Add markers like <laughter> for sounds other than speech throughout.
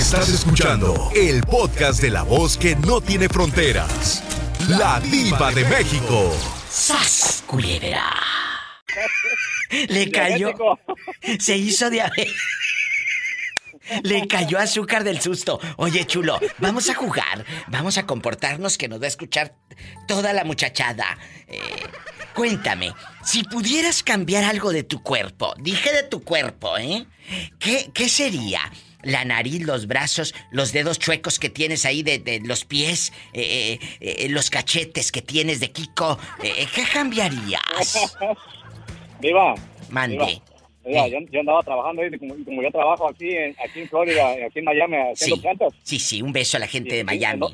Estás escuchando el podcast de la voz que no tiene fronteras. La diva de México. ¡Sas, culebra! <laughs> Le cayó. Se hizo diabetes. Le cayó azúcar del susto. Oye, chulo, vamos a jugar. Vamos a comportarnos que nos va a escuchar toda la muchachada. Eh, cuéntame, si pudieras cambiar algo de tu cuerpo, dije de tu cuerpo, ¿eh? ¿Qué, qué sería? La nariz, los brazos, los dedos chuecos que tienes ahí de, los pies, eh, eh, los cachetes que tienes de Kiko. ¿Qué cambiarías? <laughs> Viva. Mande. Mira, yo, andaba trabajando ahí, como, como, yo trabajo aquí en, aquí en Florida, aquí en Miami, haciendo plantas. Sí, sí, un beso a la gente de Miami.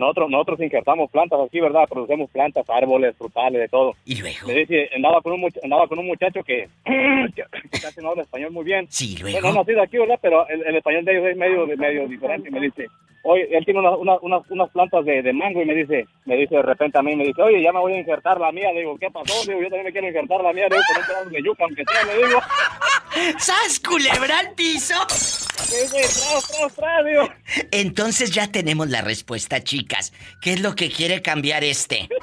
Nosotros, nosotros injertamos plantas aquí, ¿verdad? Producemos plantas, árboles, frutales, de todo. ¿Y luego? Me dice, andaba con un, andaba con un muchacho que, <clears throat> que casi no habla español muy bien. Sí, luego. no nacido aquí, ¿verdad? Pero el, el, español de ellos es medio, medio diferente. Me dice, oye, él tiene una, una, unas plantas de, de, mango y me dice, me dice de repente a mí, me dice, oye, ya me voy a injertar la mía. Le digo, ¿qué pasó? Le digo, yo también me quiero injertar la mía. Le digo, con un pedazo de yuca, aunque sea, le digo. <laughs> ¡Sas, culebra al piso! Entonces ya tenemos la respuesta, chicas. ¿Qué es lo que quiere cambiar este? <laughs>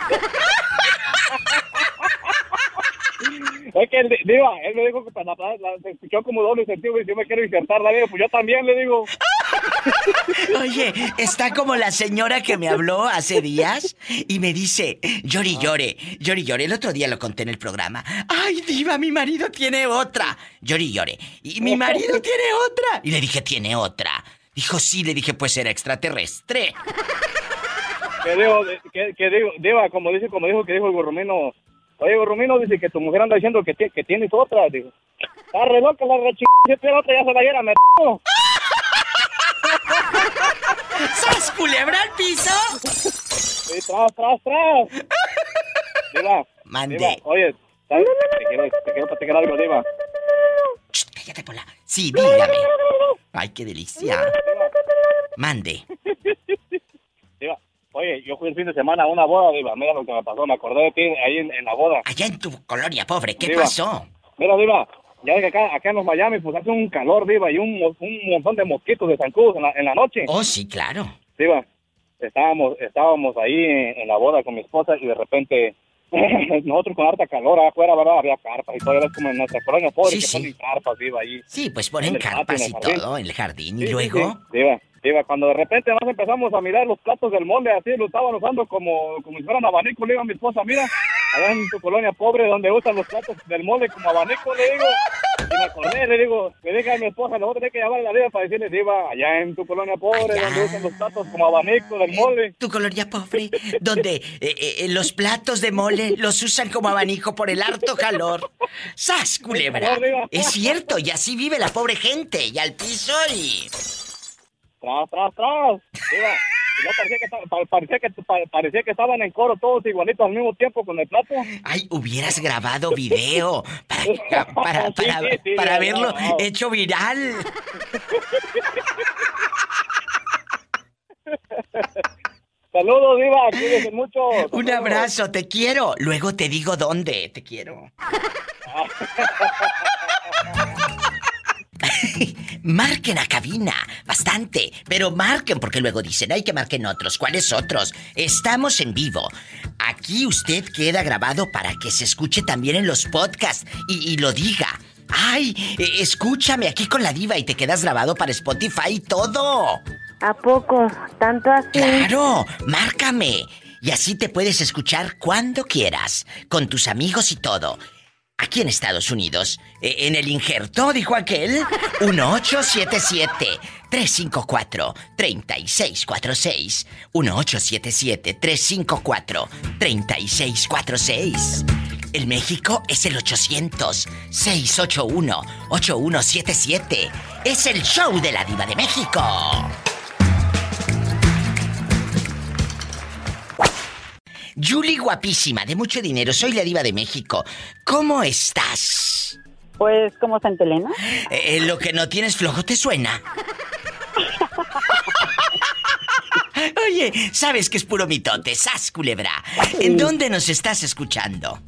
Es que él, digo, él me dijo que para la, se escuchó como doble sentido y yo me quiero insertar la vida, pues yo también le digo. <laughs> Oye, está como la señora que me habló hace días y me dice, llori llore, llori llore. El otro día lo conté en el programa. Ay, diva, mi marido tiene otra. Llori llore. Y mi marido <laughs> tiene otra. Y le dije, tiene otra. Dijo, sí, le dije, pues era extraterrestre. Que digo, que, que digo, diva, como dice, como dijo que dijo el gorromino, Oye, Romino dice que tu mujer anda diciendo que, que tienes otra. Digo, está re loca la re si tiene otra ya se la diera, me ¿Sas culebra al piso? Sí, tras, tras, tras. Diva. Mande. Diva, oye, ¿sabes? Te quiero, te quiero platicar algo, Diva. Shh, cállate, Pola. Sí, dígame. Ay, qué delicia. Mande. Oye, yo fui el fin de semana a una boda, Diva. Mira lo que me pasó. Me acordé de ti ahí en, la boda. Allá en tu colonia, pobre. ¿Qué pasó? Mira, Diva. Ya que acá, acá en los Miami, pues hace un calor, Diva, y un, un montón de mosquitos de zancudos en la, en la noche. Oh, sí, claro. Diva, estábamos, estábamos ahí en, la boda con mi esposa y de repente <laughs> nosotros con harta calor afuera, ¿verdad? Había carpas y todo, era como en nuestra colonia pobre sí, que sí. ponen carpas, Diva, ahí. Sí, pues ponen carpas y todo en el jardín. ¿Y luego? Diva, Diva, cuando de repente nos empezamos a mirar los platos del molde, así lo estaban usando como, como si fueran abanico, le digo a mi esposa, mira, allá en tu colonia pobre donde usan los platos del molde como abanico, le digo, y me acordé, le digo, le dije a mi esposa, nosotros tenemos que llamar a la Diva para decirle, Diva, allá en tu colonia pobre donde usan los platos como abanico del molde. Tu colonia pobre, donde eh, eh, los platos de mole los usan como abanico por el harto calor. ¡Sas, culebra! Es cierto, y así vive la pobre gente, y al piso y tras, tras, tras. Mira, no parecía que, parecía, que, parecía que estaban en coro todos igualitos al mismo tiempo con el plato. Ay, hubieras grabado video para, <laughs> para, para, para verlo hecho viral. <laughs> Saludos, Diva, cuídense mucho. Un abrazo, te quiero. Luego te digo dónde te quiero. <laughs> marquen a cabina, bastante, pero marquen porque luego dicen, hay que marquen otros. ¿Cuáles otros? Estamos en vivo. Aquí usted queda grabado para que se escuche también en los podcasts y, lo diga. Ay, e, escúchame aquí con la diva y te quedas grabado para Spotify y todo. ¿A poco? ¿Tanto así? Claro, márcame. Y así te puedes escuchar cuando quieras, con tus amigos y todo. Aquí en Estados Unidos, e, en el injerto, dijo aquel, 1877-354-3646. 1877-354-3646. El México es el 800-681-8177. Es el show de la diva de México. Julie guapísima, de mucho dinero, soy la diva de México. ¿Cómo estás? Pues como Santa Elena. Eh, lo que no tienes flojo te suena. <laughs> Oye, sabes que es puro mitote, sas culebra. ¿En dónde nos estás escuchando?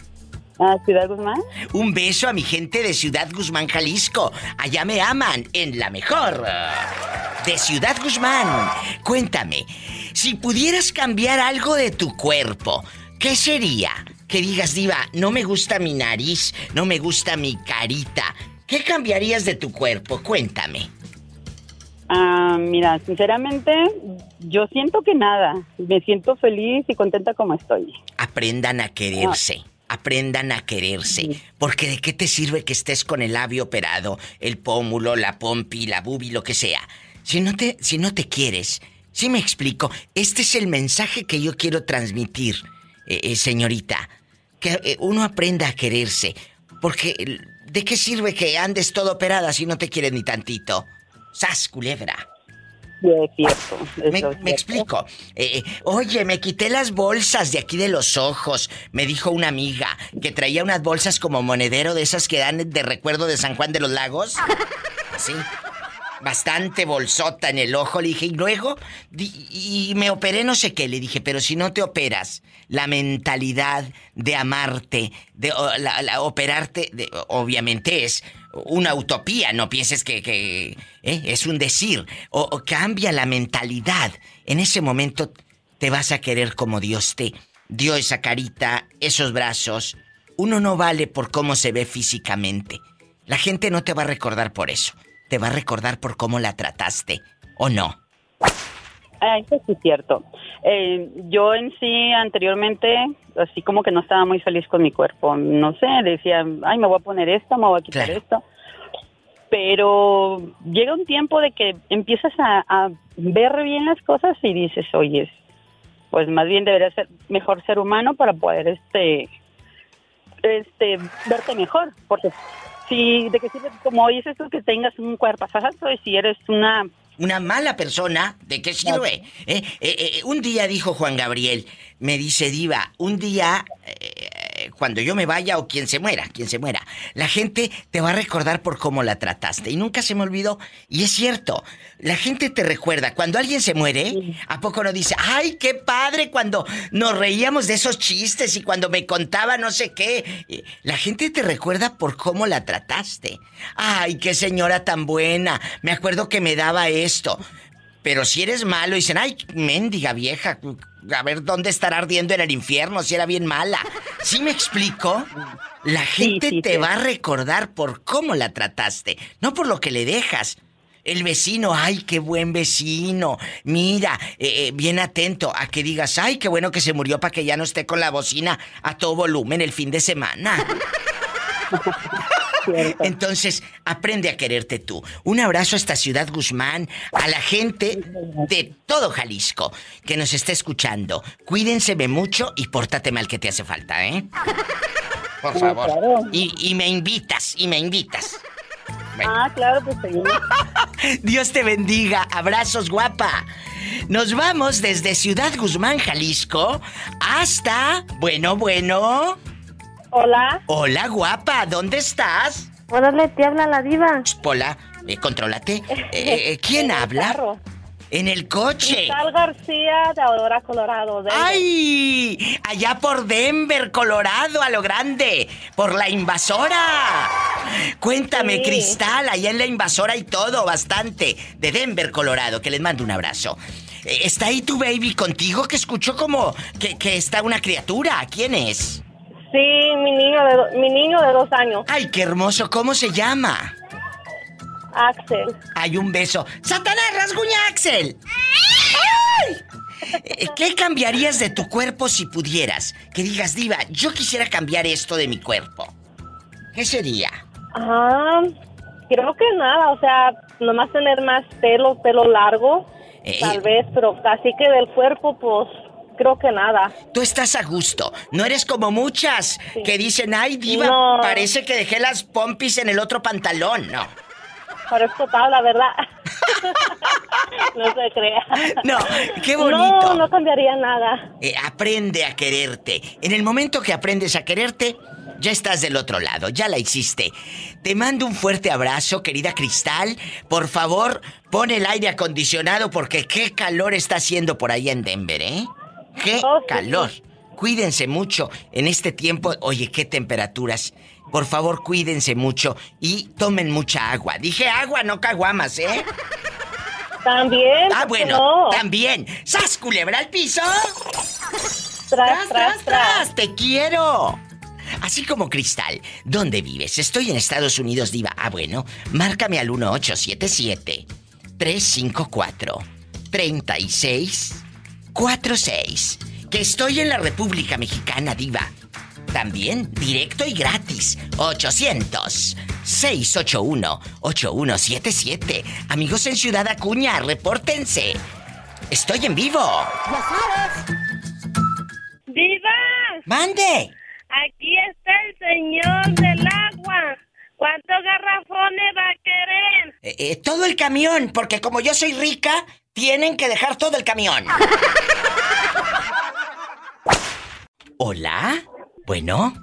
¿A Ciudad Guzmán? Un beso a mi gente de Ciudad Guzmán, Jalisco. Allá me aman, en la mejor. de Ciudad Guzmán. Cuéntame, si pudieras cambiar algo de tu cuerpo, ¿qué sería? Que digas, diva, no me gusta mi nariz, no me gusta mi carita. ¿Qué cambiarías de tu cuerpo? Cuéntame. Ah, mira, sinceramente, yo siento que nada. Me siento feliz y contenta como estoy. Aprendan a quererse. Aprendan a quererse. Porque de qué te sirve que estés con el labio operado, el pómulo, la pompi, la bubi, lo que sea. Si no te, si no te quieres, si me explico, este es el mensaje que yo quiero transmitir, eh, eh, señorita. Que eh, uno aprenda a quererse. Porque, ¿de qué sirve que andes todo operada si no te quieres ni tantito? ¡Sas, culebra! Sí, es cierto. eso Me, explico. Eh, oye, me quité las bolsas de aquí de los ojos. Me dijo una amiga que traía unas bolsas como monedero de esas que dan de recuerdo de San Juan de los Lagos. Así. Bastante bolsota en el ojo. Le dije, y luego, Di- y me operé no sé qué. Le dije, pero si no te operas, la mentalidad de amarte, de o, la- la- operarte, de- obviamente es una utopía. No pienses que, ¿eh? es un decir. O, o cambia la mentalidad. En ese momento te vas a querer como Dios te dio esa carita, esos brazos. Uno no vale por cómo se ve físicamente. La gente no te va a recordar por eso. Te va a recordar por cómo la trataste. ¿O no? Ah, eso sí es cierto. Eh, yo en sí anteriormente, así como que no estaba muy feliz con mi cuerpo. No sé, decía, ay, me voy a poner esto, me voy a quitar Claro. esto. Pero llega un tiempo de que empiezas a, a ver bien las cosas y dices, oye, pues más bien debería ser mejor ser humano para poder este este verte mejor porque si de qué sirve como dices tú que tengas un cuerpo y si eres una Una mala persona, ¿de qué sirve? Eh, eh, eh, un día dijo Juan Gabriel, me dice Diva, un día, cuando yo me vaya o quien se muera, quien se muera, la gente te va a recordar por cómo la trataste. Y nunca se me olvidó. Y es cierto, la gente te recuerda. Cuando alguien se muere, ¿a poco no dice, ay, qué padre cuando nos reíamos de esos chistes y cuando me contaba no sé qué? La gente te recuerda por cómo la trataste. Ay, qué señora tan buena. Me acuerdo que me daba esto. Pero si eres malo, dicen, ay, mendiga vieja, a ver dónde estará ardiendo en el infierno si era bien mala. ¿Sí me explico? La gente sí, te sí. va a recordar por cómo la trataste, no por lo que le dejas. El vecino, ay, qué buen vecino. Mira, eh, eh, bien atento a que digas, ay, qué bueno que se murió para que ya no esté con la bocina a todo volumen el fin de semana. <laughs> cierto. Entonces, aprende a quererte tú. Un abrazo hasta Ciudad Guzmán, a la gente de todo Jalisco que nos está escuchando. Cuídenseme mucho y pórtate mal que te hace falta, ¿eh? Por Sí, favor. claro. Y, y me invitas, y me invitas. Bueno. Ah, claro, pues <laughs> seguimos. Dios te bendiga. Abrazos, guapa. Nos vamos desde Ciudad Guzmán, Jalisco, hasta... Bueno, bueno. Hola. Hola, guapa. ¿Dónde estás? Órale, te habla la diva. Pola, eh, contrólate. <laughs> Eh, eh, ¿Quién habla? carro. En el coche. Cristal García de Aurora, Colorado. Denver. ¡Ay! Allá por Denver, Colorado, a lo grande. Por la invasora. Cuéntame, Sí. Cristal, allá en la invasora y todo, bastante. De Denver, Colorado, que les mando un abrazo. Eh, ¿Está ahí tu baby contigo? Que escuchó como que, que está una criatura. ¿Quién es? Sí, mi niño, de do- mi niño de dos años, ¡Ay, qué hermoso! ¿Cómo se llama? Axel. Hay un beso. ¡Satanás, rasguña, Axel! ¡Ay! Eh, ¿Qué cambiarías de tu cuerpo si pudieras? Que digas, Diva, yo quisiera cambiar esto de mi cuerpo. ¿Qué sería? Ah, creo que nada, o sea, nomás tener más pelo, pelo largo, Eh, tal vez, pero casi que del cuerpo, pues, creo que nada. Tú estás a gusto. No eres como muchas Sí. que dicen, ay, Diva, No. parece que dejé las pompis en el otro pantalón. No. Parezco tabla, ¿verdad? <laughs> no se crea. No, qué bonito. No, no cambiaría nada. Eh, aprende a quererte. En el momento que aprendes a quererte, ya estás del otro lado, ya la hiciste. Te mando un fuerte abrazo, querida Cristal. Por favor, pon el aire acondicionado porque qué calor está haciendo por ahí en Denver, ¿eh? Qué Oh, sí. calor. Cuídense mucho en este tiempo. Oye, qué temperaturas. Por favor, cuídense mucho y tomen mucha agua. Dije agua, no caguamas, ¿eh? También. Ah, ¿por qué bueno, no? también. ¡Sas, culebra al piso! Tras, tras, tras. ¡Te quiero! Así como Cristal, ¿dónde vives? Estoy en Estados Unidos, Diva. Ah, bueno, márcame al 1877-354-3646. Que estoy en la República Mexicana, Diva. También directo y gratis. 800-681-8177. Amigos en Ciudad Acuña, repórtense. Estoy en vivo. ¡Viva! ¡Mande! Aquí está el señor del agua. ¿Cuántos garrafones va a querer? Eh, eh, todo el camión, porque como yo soy rica, tienen que dejar todo el camión. ¿Hola? Bueno.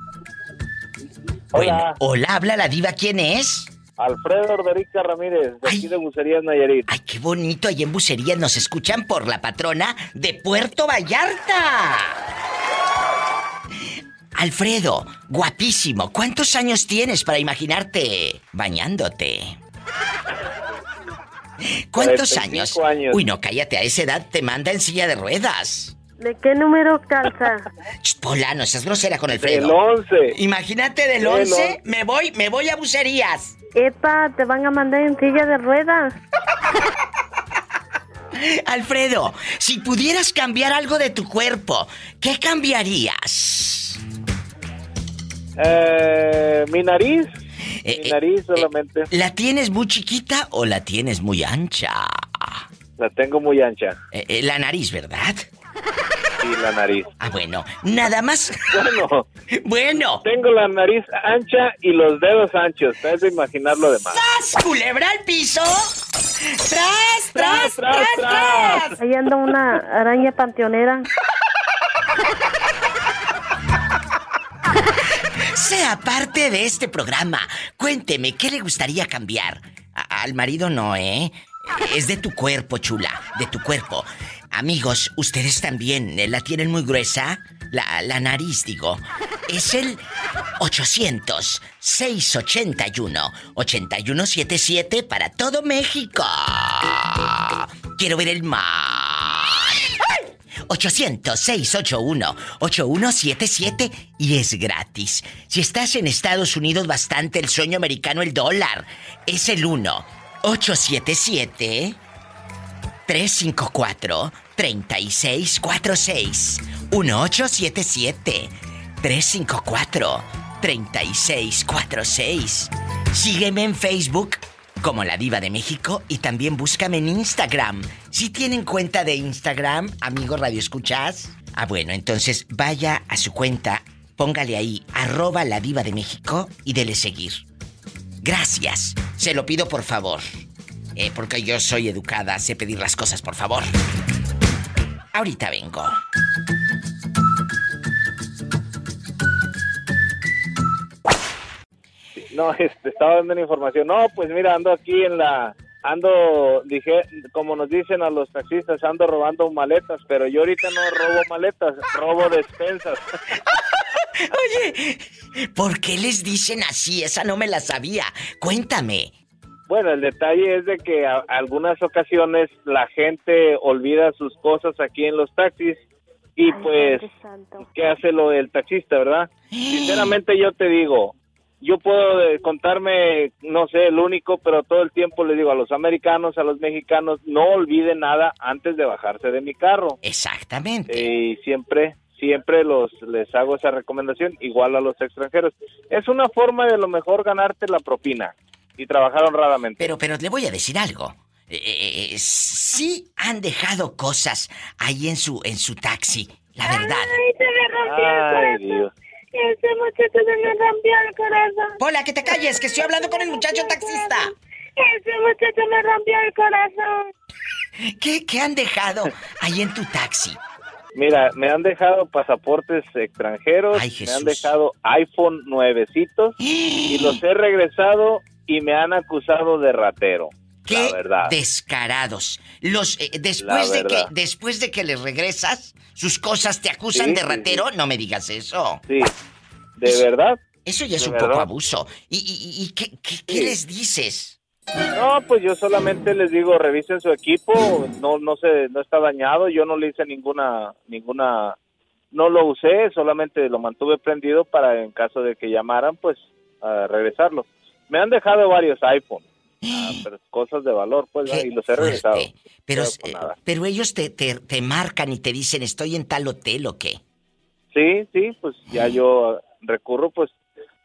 Bueno, hola, habla la diva, ¿quién es? Alfredo Orderica Ramírez, de aquí de Bucerías Nayarit. Ay, qué bonito, ahí en Bucerías nos escuchan por la patrona de Puerto Vallarta. Alfredo, guapísimo, ¿cuántos años tienes para imaginarte bañándote? <laughs> ¿Cuántos 45 años? años. Uy, no, cállate, a esa edad te manda en silla de ruedas. ¿De qué número calza? <laughs> Pola, no seas grosera con Del Alfredo. 11. Imagínate del Del 11, on- me voy, me voy a bucerías. Epa, te van a mandar en silla de ruedas. <laughs> Alfredo, si pudieras cambiar algo de tu cuerpo, ¿qué cambiarías? Eh, mi nariz. Eh, mi eh, nariz eh, solamente. ¿La tienes muy chiquita o la tienes muy ancha? La tengo muy ancha. Eh, eh, la nariz, ¿verdad? Sí, la nariz. Ah, bueno, nada más. <laughs> Bueno, Bueno. tengo la nariz ancha y los dedos anchos. De imaginar lo demás. ¡Sas! ¿Culebra al piso? ¡Tras, tras, tras, tras, tras! Ahí anda una araña panteonera. <laughs> Sea parte de este programa. Cuénteme, ¿qué le gustaría cambiar? Al marido no, ¿eh? Es de tu cuerpo, chula, de tu cuerpo. Amigos, ustedes también ¿eh? la tienen muy gruesa. La, la nariz, digo. Es el 800-681-8177 para todo México. Quiero ver el mar. 800-681-8177 y es gratis. Si estás en Estados Unidos, bastante el sueño americano, el dólar. Es el 1-877-354-3646. 1877-354-3646. Sígueme en Facebook como la diva de México y también búscame en Instagram. Si tienen cuenta de Instagram, amigo Radio Escuchas. Ah, bueno, entonces vaya a su cuenta, póngale ahí, arroba la diva de México y dele seguir. Gracias. Se lo pido por favor. Eh, porque yo soy educada, sé pedir las cosas por favor. Ahorita vengo. No, <laughs> este, estaba dando la información. No, pues mira, ando aquí en la... Ando, dije, como nos dicen a los taxistas, ando robando maletas, pero yo ahorita no robo maletas, robo despensas. <laughs> Oye, ¿por qué les dicen así? Esa no me la sabía. Cuéntame. Bueno, el detalle es de que a, algunas ocasiones la gente olvida sus cosas aquí en los taxis y pues, ¿qué hace lo del taxista, verdad? <gasps> Sinceramente yo te digo, yo puedo eh, contarme, no sé, el único, pero todo el tiempo le digo a los americanos, a los mexicanos, no olviden nada antes de bajarse de mi carro. Exactamente. Y siempre, siempre los les hago esa recomendación, igual a los extranjeros. Es una forma de a lo mejor ganarte la propina y trabajar honradamente. Pero, pero le voy a decir algo. Eh, eh, eh, sí han dejado cosas ahí en su, en su taxi, la verdad. Ay, se me rompió el Ay, corazón. Dios. Ese muchacho se me rompió el corazón. Pola, que te calles, que estoy hablando con el muchacho taxista. Ese muchacho me rompió el corazón. ¿Qué, qué han dejado ahí en tu taxi? Mira, me han dejado pasaportes extranjeros, Ay, me han dejado iPhone nuevecitos y los he regresado y me han acusado de ratero. ¡Qué La descarados! Los eh, después de que después de que les regresas sus cosas te acusan Sí, de sí, ratero, no me digas eso. Sí, de verdad. Eso ya es un verdad. poco abuso. ¿Y, y- y qué, qué- qué Sí. les dices? No, pues yo solamente les digo, revisen su equipo, no no se no está dañado, yo no le hice ninguna ninguna no lo usé, solamente lo mantuve prendido para en caso de que llamaran, pues a regresarlo. Me han dejado varios iPhones, ah, pero cosas de valor, pues. Qué y los he regresado. Pero, eh, pero ellos te, te, te marcan y te dicen, estoy en tal hotel o qué. Sí, sí, pues ya yo recurro pues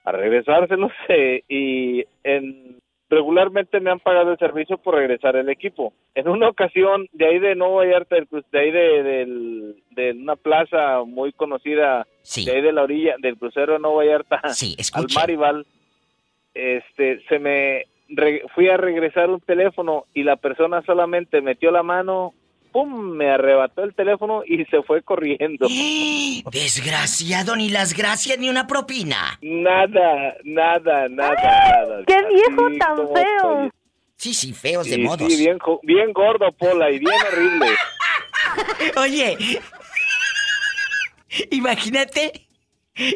a regresárselos <laughs> eh, y en regularmente me han pagado el servicio por regresar el equipo. En una ocasión de ahí de Nuevo Vallarta, de ahí de, del- de una plaza muy conocida, Sí. de ahí de la orilla del crucero de Nuevo Vallarta Sí, <laughs> al. Marival, este, se me re- fui a regresar un teléfono y la persona solamente metió la mano, pum, me arrebató el teléfono y se fue corriendo. <gasps> Desgraciado, ni las gracias ni una propina. Nada, nada, nada, <gasps> nada. ¡Qué viejo Así tan feo! estoy. Sí, sí, feos de Sí, modos. sí, bien, gordo, Pola, y bien horrible. <laughs> Oye, imagínate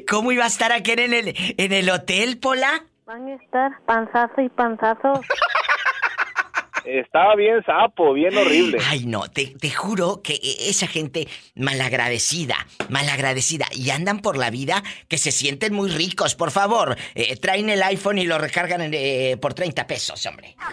cómo iba a estar aquel en el, en el hotel, Pola. Van a estar panzazo y panzazo. <laughs> Estaba bien sapo, bien horrible. Ay, no, te, te juro que e- esa gente malagradecida, malagradecida, y andan por la vida que se sienten muy ricos. Por favor, eh, traen el iPhone y lo recargan en, eh, por 30 pesos, hombre. <laughs>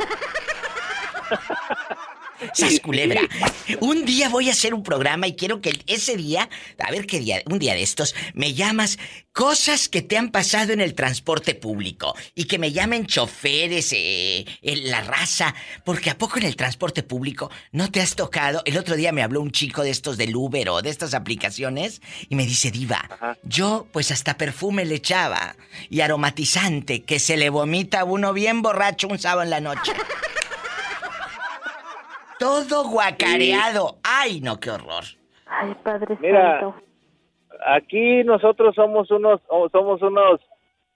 Sas culebra. <laughs> Un día voy a hacer un programa y quiero que ese día, a ver qué día, un día de estos, me llamas cosas que te han pasado en el transporte público y que me llamen choferes, eh, en la raza, porque a poco en el transporte público no te has tocado. El otro día me habló un chico de estos del Uber o de estas aplicaciones y me dice, Diva, Ajá. yo pues hasta perfume le echaba y aromatizante que se le vomita a uno bien borracho un sábado en la noche. <laughs> Todo guacareado. Ay, no, qué horror. Ay, Padre Mira. Santo. Aquí nosotros somos unos, oh, somos unos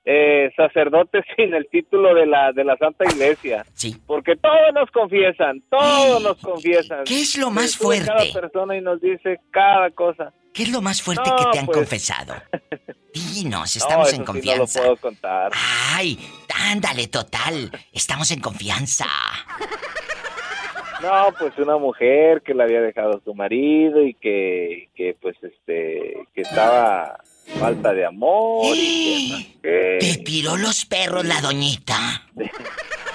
eh, sacerdotes <laughs> sin el título de la de la Santa Iglesia, Sí. porque todos nos confiesan, todos nos confiesan. ¿Qué es lo más fuerte? Cada persona y nos dice cada cosa. ¿Qué es lo más fuerte No, que te han pues. confesado? <laughs> Dinos, No, estamos eso en sí confianza. no lo puedo contar. Ay, ándale, total. Estamos en confianza. <laughs> No, pues una mujer que le había dejado su marido y que, que pues este, que estaba falta de amor y que. Te tiró los perros la doñita. <laughs>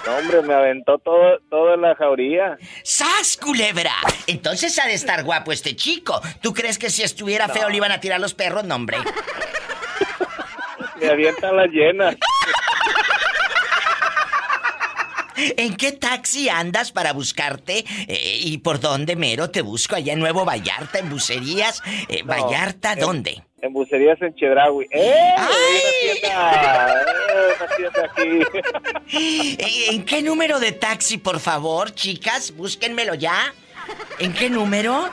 No, hombre, me aventó todo, en la jauría. ¡Sas, culebra! Entonces ha de estar guapo este chico. ¿Tú crees que si estuviera feo le iban a tirar los perros? No, hombre. <laughs> Me avientan las llenas. ¿En qué taxi andas para buscarte? Eh, ¿Y por dónde mero te busco? ¿Allá en Nuevo Vallarta, en Bucerías? Eh, No, ¿Vallarta? en- ¿Dónde? En bucerías en Chedraui. ¡Eh! ¡Ay! Una tienda, una aquí. <laughs> Eh, ¿En qué número de taxi, por favor, chicas? Búsquenmelo ya. ¿En qué número?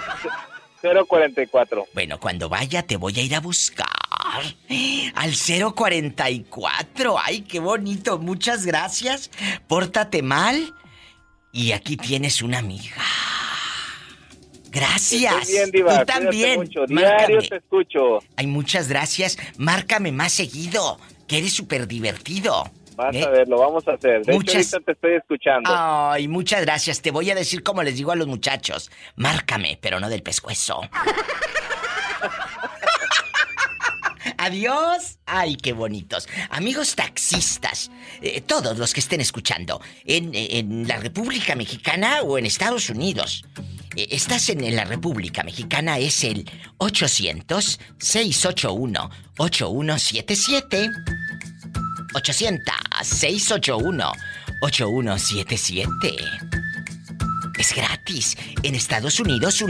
044. Bueno, cuando vaya te voy a ir a buscar. Al 044. Ay, qué bonito. Muchas gracias. Pórtate mal. Y aquí tienes una amiga. Gracias. Estoy bien, Diva. Tú también. mucho. Diario Márcame. te escucho. Ay, muchas gracias. Márcame más seguido. Que eres súper divertido. Vas ¿Eh? a ver, lo vamos a hacer. De Muchas- hecho, ahorita te estoy escuchando. Ay, muchas gracias. Te voy a decir como les digo a los muchachos. Márcame, pero no del pescuezo. Adiós. Ay, qué bonitos. Amigos taxistas, eh, todos los que estén escuchando, en, la República Mexicana o en Estados Unidos. eh, estás en, en la República Mexicana, es el 800-681-8177. 800-681-8177. Es gratis. En Estados Unidos,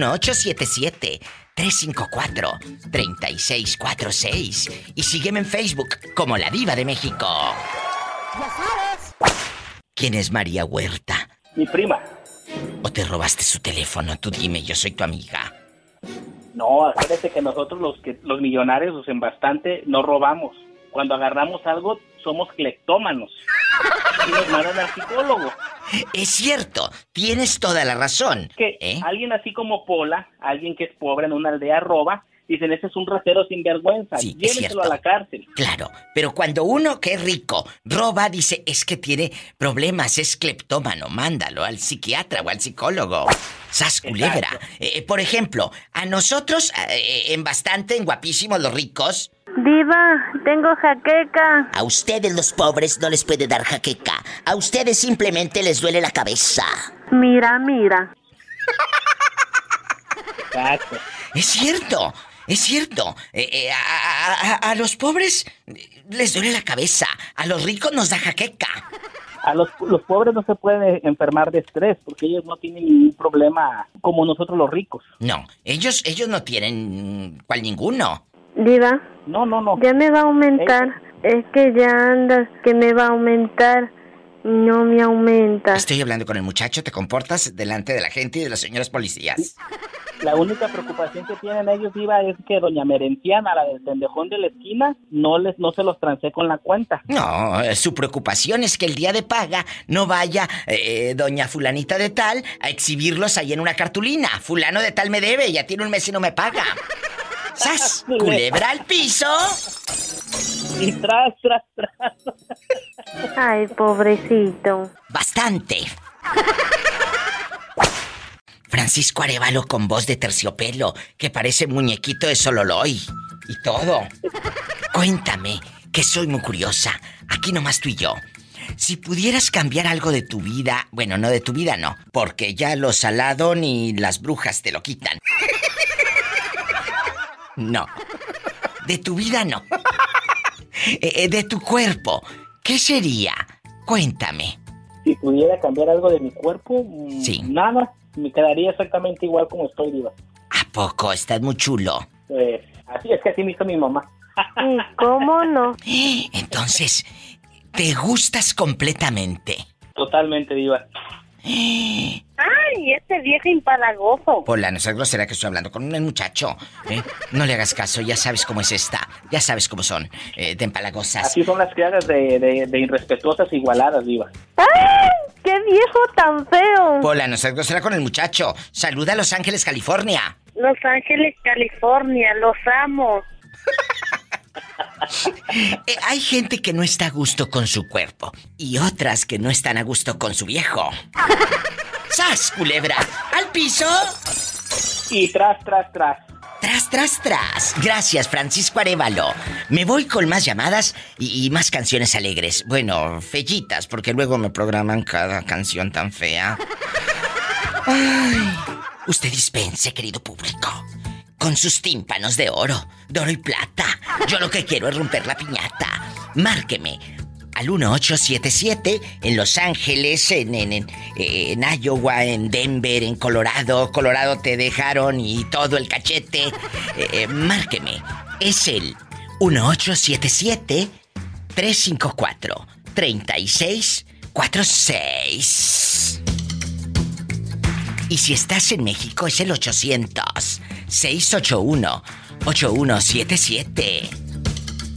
1877-354-3646. Y sígueme en Facebook como La Diva de México. ¿Quién es María Huerta? Mi prima. ¿O te robaste su teléfono? Tú dime, yo soy tu amiga. No, acuérdate que nosotros los que los millonarios, los en bastante, no robamos. Cuando agarramos algo, somos cleptómanos. <laughs> Y mandan al psicólogo. Es cierto, tienes toda la razón. Que ¿Eh? alguien así como Pola, alguien que es pobre en una aldea roba, Dicen, ese es un ratero sin vergüenza, Sí, es llévenselo cierto. a la cárcel. Claro, pero cuando uno que es rico roba, dice, es que tiene problemas, es cleptómano, mándalo al psiquiatra o al psicólogo. Sas culebra. Eh, por ejemplo, a nosotros, eh, en bastante, en guapísimos los ricos, Diva, tengo jaqueca. a ustedes los pobres no les puede dar jaqueca. A ustedes simplemente les duele la cabeza. Mira, mira. Exacto. Es cierto, es cierto. Eh, eh, a, a- a- a los pobres les duele la cabeza. A los ricos nos da jaqueca. A los, los pobres no se pueden enfermar de estrés porque ellos no tienen ningún problema como nosotros los ricos. No, ellos, ellos no tienen cual ninguno. Diva, No, no, no. ya me va a aumentar. Es que ya andas que me va a aumentar. No me aumenta. Estoy hablando con el muchacho, te comportas delante de la gente y de las señoras policías. La única preocupación que tienen ellos, Iba, es que doña Merenciana, la del pendejón de la esquina, no les no se los trancé con la cuenta. No, eh, su preocupación es que el día de paga no vaya eh, doña fulanita de tal a exhibirlos ahí en una cartulina. Fulano de tal me debe, ya tiene un mes y no me paga. ¡Sas! <laughs> Culebra al piso. Y tras, tras, tras. Ay, pobrecito. Bastante. Francisco Arevalo con voz de terciopelo, que parece muñequito de Sololoy. Y todo. Cuéntame, que soy muy curiosa. Aquí nomás tú y yo. Si pudieras cambiar algo de tu vida, bueno, no de tu vida no, porque ya lo salado ni las brujas te lo quitan. No. De tu vida no. Eh, eh, de tu cuerpo, ¿qué sería? Cuéntame. Si pudiera cambiar algo de mi cuerpo, mm, Sí. nada. Me quedaría exactamente igual como estoy, Diva. ¿A poco? Estás muy chulo. Pues, así es que así me hizo mi mamá. ¿Y cómo no? Entonces, ¿te gustas completamente? Totalmente, Diva. <gasps> Ay, este viejo impalagoso. Hola, no seas grosera que estoy hablando con un muchacho. ¿eh? No le hagas caso, ya sabes cómo es esta. Ya sabes cómo son, eh, de empalagosas. Así son las criadas de, de, de irrespetuosas igualadas, Diva. ¡Ay! ¡Qué viejo tan feo! Hola, no seas grosera con el muchacho. Saluda a Los Ángeles, California. Los Ángeles, California, los amo. <laughs> Eh, hay gente que no está a gusto con su cuerpo y otras que no están a gusto con su viejo. <laughs> ¡Sas, culebra! ¡Al piso! Y tras, tras, tras. Tras, tras, tras. Gracias, Francisco Arevalo. Me voy con más llamadas y, y más canciones alegres. Bueno, fellitas, porque luego me programan cada canción tan fea. Ay. Usted dispense, querido público. Con sus tímpanos de oro, de oro y plata. Yo lo que quiero es romper la piñata. Márqueme al 1877 en Los Ángeles, en, en, en, en Iowa, en Denver, en Colorado. Colorado te dejaron y todo el cachete. <laughs> Eh, eh, márqueme. Es el 1877 354 3646. Y si estás en México es el 800 681 8177.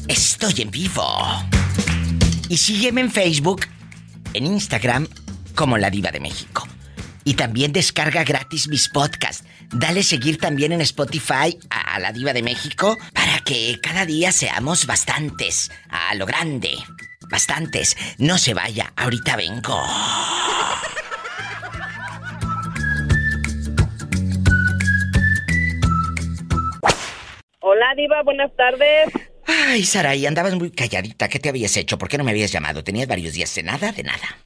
Estoy en vivo. Y sígueme en Facebook, en Instagram, como La Diva de México. Y también descarga gratis mis podcasts. Dale seguir también en Spotify a La Diva de México para que cada día seamos bastantes. A lo grande. Bastantes. No se vaya, ahorita vengo. Hola, Diva, buenas tardes. Ay, Saray, andabas muy calladita. ¿Qué te habías hecho? ¿Por qué no me habías llamado? Tenías varios días de nada, de nada.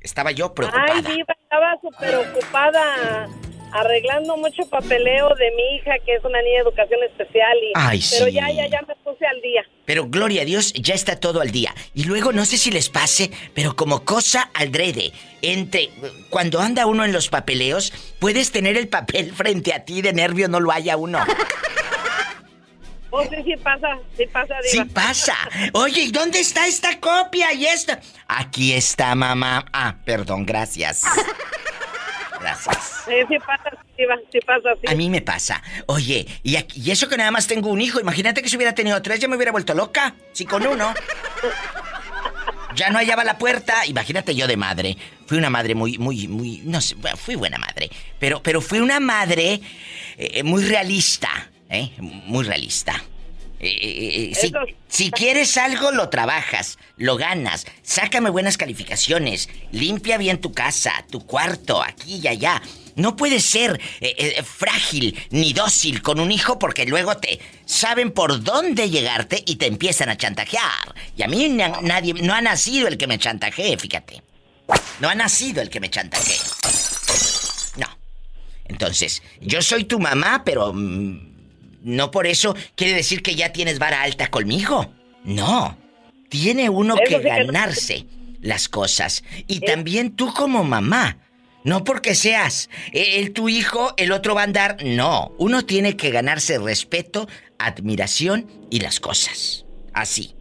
Estaba yo preocupada. Ay, Diva, estaba súper ocupada arreglando mucho papeleo de mi hija, que es una niña de educación especial. Y, Ay, Pero sí. ya, ya, ya me puse al día. Pero gloria a Dios, ya está todo al día. Y luego no sé si les pase, pero como cosa aldrede, entre cuando anda uno en los papeleos, puedes tener el papel <laughs> frente a ti de nervio, no lo haya uno. Oh, sí, sí pasa, sí pasa, Sí Diva. pasa. Oye, ¿y dónde está esta copia y esta? Aquí está, mamá. Ah, perdón, gracias. Gracias. Sí, sí pasa, Diva, sí pasa, sí. A mí me pasa. Oye, y, aquí- y eso que nada más tengo un hijo. Imagínate que si hubiera tenido tres, ya me hubiera vuelto loca. Si con uno. Ya no hallaba la puerta. Imagínate yo de madre. Fui una madre muy, muy, muy. No sé, fui buena madre. Pero, pero fui una madre eh, muy realista. ¿Eh? Muy realista. Eh, eh, eh, si, quieres algo, lo trabajas, lo ganas. Sácame buenas calificaciones. Limpia bien tu casa, tu cuarto, aquí y allá. No puedes ser eh, frágil ni dócil con un hijo porque luego te saben por dónde llegarte y te empiezan a chantajear. Y a mí na- nadie, no ha nacido el que me chantajee, fíjate. No ha nacido el que me chantajee. No. Entonces, yo soy tu mamá, pero mm, no por eso quiere decir que ya tienes vara alta conmigo. No. Tiene uno Eso que sí que no. ganarse las cosas. Y también tú como mamá. No porque seas el tu hijo, el otro va a andar. No. Uno tiene que ganarse respeto, admiración y las cosas. Así.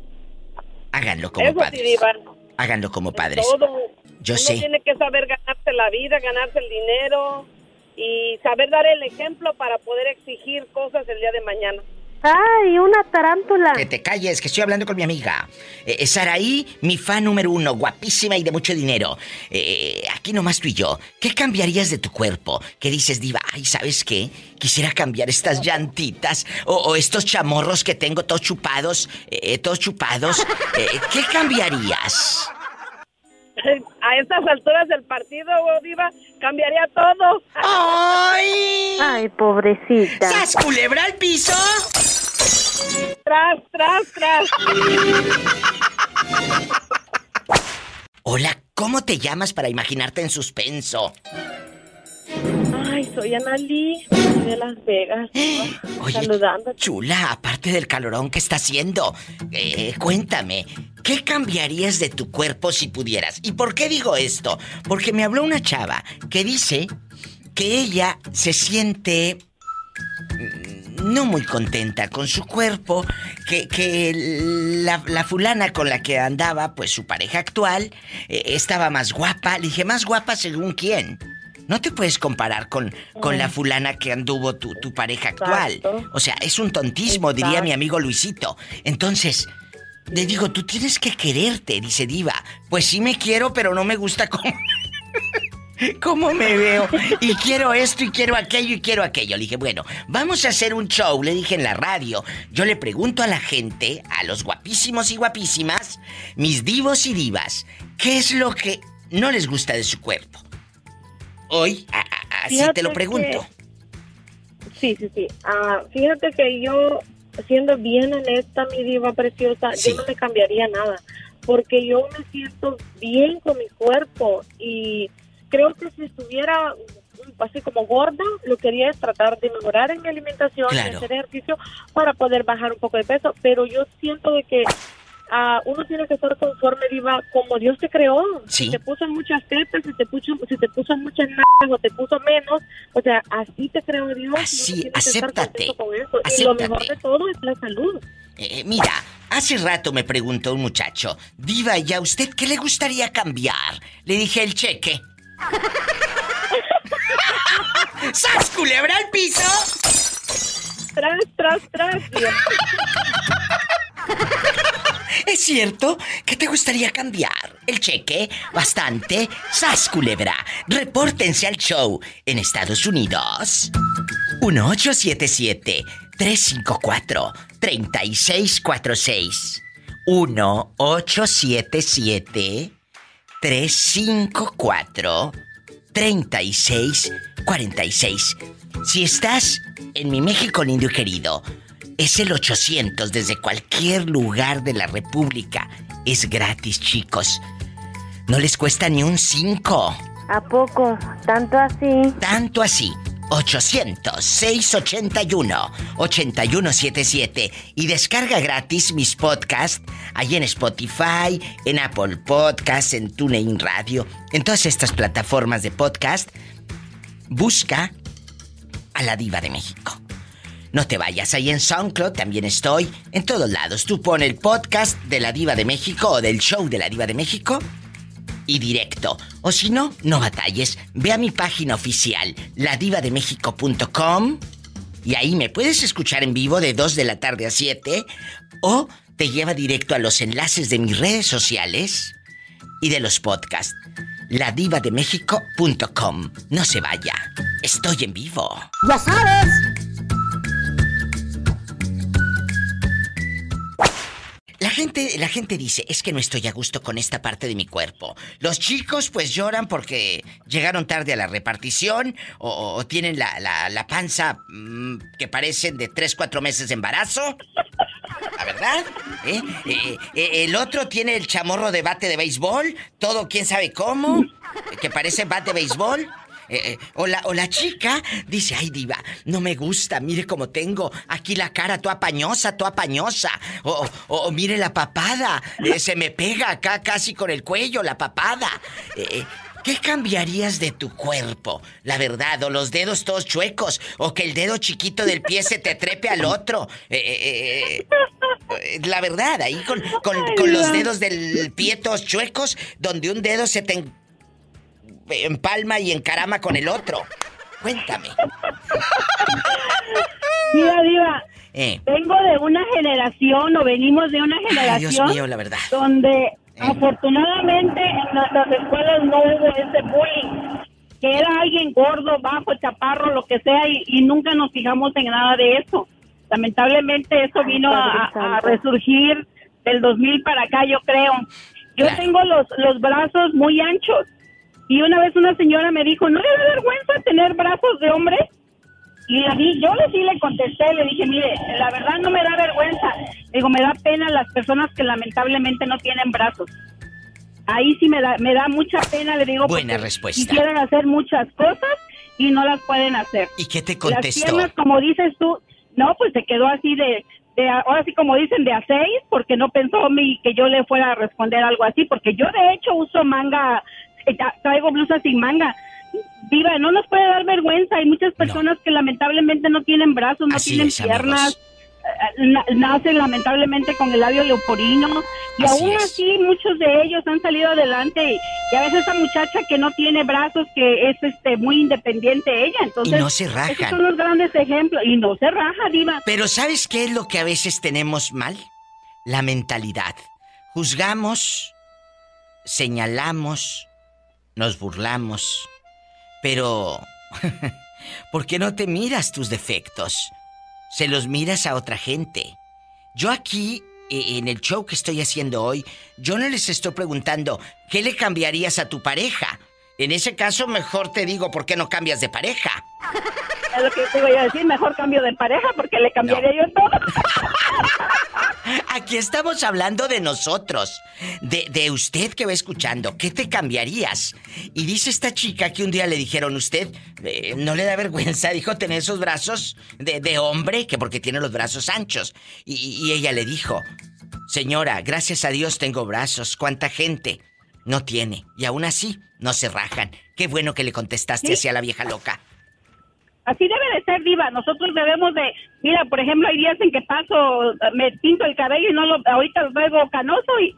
Háganlo como Eso padres. Háganlo como padres. Todo. Yo Uno sé. tiene que saber ganarse la vida, ganarse el dinero y saber dar el ejemplo para poder exigir cosas el día de mañana. ¡Ay, una tarántula! Que te calles, que estoy hablando con mi amiga. Eh, eh, Saraí, mi fan número uno, guapísima y de mucho dinero. Eh, aquí nomás tú y yo. ¿Qué cambiarías de tu cuerpo? ¿Qué dices, Diva? Ay, ¿sabes qué? Quisiera cambiar estas llantitas o, o estos chamorros que tengo todos chupados, eh, todos chupados. <laughs> Eh, ¿Qué cambiarías? <laughs> A estas alturas del partido, Diva, cambiaría todo. ¡Ay! ¡Ay, pobrecita! ¡Sas, culebra al piso! Tras, tras, tras. Hola, ¿cómo te llamas para imaginarte en suspenso? Soy Analí de Las Vegas. <gasps> Oye, Saludando. chula, aparte del calorón que está haciendo, eh, cuéntame, ¿qué cambiarías de tu cuerpo si pudieras? ¿Y por qué digo esto? Porque me habló una chava que dice que ella se siente mm, no muy contenta con su cuerpo, que, que la, la fulana con la que andaba, pues su pareja actual, eh, estaba más guapa. Le dije, ¿más guapa según quién? No te puedes comparar con, con la fulana que anduvo tu, tu pareja actual. Exacto. O sea, es un tontismo, diría mi amigo Luisito. Entonces, le digo, tú tienes que quererte, dice Diva. Pues sí me quiero, pero no me gusta cómo... <laughs> ¿Cómo me veo? Y quiero esto y quiero aquello y quiero aquello. Le dije, bueno, vamos a hacer un show, le dije en la radio. Yo le pregunto a la gente, a los guapísimos y guapísimas, mis divos y divas, ¿qué es lo que no les gusta de su cuerpo? Hoy, así te lo que- pregunto. Sí, sí, sí. Ah, fíjate que yo, siendo bien honesta, mi diva preciosa, Sí. yo no me cambiaría nada. Porque yo me siento bien con mi cuerpo y creo que si estuviera mm, así como gorda, lo que quería es tratar de mejorar en mi alimentación, Claro. hacer ejercicio para poder bajar un poco de peso. Pero yo siento de que ah, uno tiene que estar conforme, diva, como Dios te creó. Sí. Si te puso muchas tetas, si te puso, si te puso muchas nalgas o te puso menos, o sea, así te creó Dios. Así, acéptate, contento con eso. Y lo mejor de todo es la salud. Eh, mira, hace rato me preguntó un muchacho, Diva, ¿y a usted qué le gustaría cambiar? Le dije el cheque. <laughs> ¡Sas, culebra al piso! Tras, tras, tras. <laughs> ¿Es cierto? ¿Qué te gustaría cambiar? ¿El cheque? Bastante. ¡Sas, culebra! Repórtense al show en Estados Unidos. 1877-354-3646. 1877-354-3646. Si estás en mi México lindo querido, es el 800 desde cualquier lugar de la República. Es gratis, chicos. No les cuesta ni un 5. ¿A poco? ¿Tanto así? Tanto así. 800-681-8177. Y descarga gratis mis podcasts ahí en Spotify, en Apple Podcasts, en TuneIn Radio, en todas estas plataformas de podcast. Busca a la Diva de México. No te vayas, ahí en SoundCloud también estoy, en todos lados. Tú pon el podcast de la Diva de México o del show de la Diva de México y directo. O si no, no batalles. Ve a mi página oficial, ladivademexico.com y ahí me puedes escuchar en vivo de 2 de la tarde a 7 o te lleva directo a los enlaces de mis redes sociales y de los podcasts. ladivademexico.com. No se vaya. Estoy en vivo. Ya sabes. La gente dice, es que no estoy a gusto con esta parte de mi cuerpo. Los chicos pues lloran porque llegaron tarde a la repartición o, tienen la, panza mm, que parecen de 3, 4 meses de embarazo. ¿La verdad? ¿Eh? Eh, eh, el otro tiene el chamorro de bate de béisbol, todo quién sabe cómo, que parece bate de béisbol. Eh, eh, o, la, chica dice, ay diva, no me gusta, mire cómo tengo aquí la cara toda pañosa, toda pañosa. O, mire la papada, eh, se me pega acá casi con el cuello la papada. ¿Qué cambiarías de tu cuerpo? La verdad, o los dedos todos chuecos, o que el dedo chiquito del pie se te trepe al otro. la verdad, ahí con, con, los dedos del pie todos chuecos, donde un dedo se te en palma y en carama con el otro. Cuéntame. Mira, Diva. Eh. Vengo de una generación, o venimos de una generación. la verdad. Donde eh. afortunadamente en las escuelas no hubo ese bullying. Que era alguien gordo, bajo, chaparro, lo que sea, y, nunca nos fijamos en nada de eso. Lamentablemente eso vino a, resurgir del 2000 para acá, yo creo. Yo tengo los, los brazos muy anchos y una vez una señora me dijo, ¿no le da vergüenza tener brazos de hombre? Y le yo le sí le contesté, le dije, mire, la verdad no me da vergüenza. Digo, me da pena las personas que lamentablemente no tienen brazos. Ahí sí me da, me da mucha pena, le digo. Buena respuesta. Quisieran hacer muchas cosas y no las pueden hacer. ¿Y qué te contestó? Las piernas, como dices tú, no, pues se quedó así de, de, ahora sí como dicen, de a seis, porque no pensó mi, que yo le fuera a responder algo así, porque yo de hecho uso manga traigo blusa sin manga. Viva, no nos puede dar vergüenza. Hay muchas personas que lamentablemente no tienen brazos, no tienen piernas. Eh, nacen lamentablemente con el labio leoporino. Y aún así muchos de ellos han salido adelante. Y a veces esa muchacha que no tiene brazos que es este muy independiente ella entonces y no se esos son los grandes ejemplos. Y no se raja diva. Pero sabes qué es lo que a veces tenemos mal la mentalidad. Juzgamos señalamos nos burlamos. Pero... <laughs> ¿Por qué no te miras tus defectos? Se los miras a otra gente. Yo aquí, e, en el show que estoy haciendo hoy, yo no les estoy preguntando, ¿qué le cambiarías a tu pareja? En ese caso, mejor te digo, ¿por qué no cambias de pareja? Es lo que te voy a decir, mejor cambio de pareja porque le cambiaría yo todo. <laughs> Aquí estamos hablando de nosotros, de, de, usted que va escuchando. ¿Qué te cambiarías? Y dice esta chica que un día le dijeron, usted eh, no le da vergüenza, <laughs> dijo, tener esos brazos de, de hombre, que porque tiene los brazos anchos. Y, y ella le dijo, señora, gracias a Dios tengo brazos. ¿Cuánta gente no tiene? Y aún así no se rajan. Qué bueno que le contestaste así a la vieja loca. Así debe de ser, Diva. Nosotros debemos de. Mira, por ejemplo, hay días en que paso, me pinto el cabello y no lo. Ahorita lo traigo canoso y,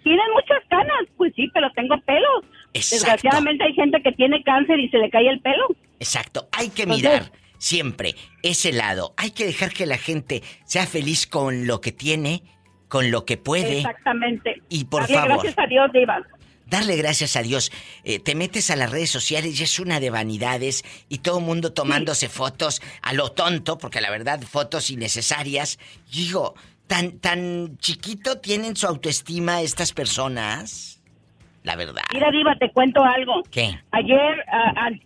tienen muchas canas. Pues sí, pero tengo pelo. Desgraciadamente hay gente que tiene cáncer y se le cae el pelo. Exacto. Hay que mirar siempre ese lado. Hay que dejar que la gente sea feliz con lo que tiene, con lo que puede. Exactamente. Y por favor. Gracias a Dios, Diva darle gracias a Dios. Eh, te metes a las redes sociales y es una de vanidades y todo el mundo tomándose fotos a lo tonto, porque la verdad, fotos innecesarias. digo, tan, tan chiquito tienen su autoestima estas personas. La verdad. Mira, Diva, te cuento algo. ¿Qué? Ayer,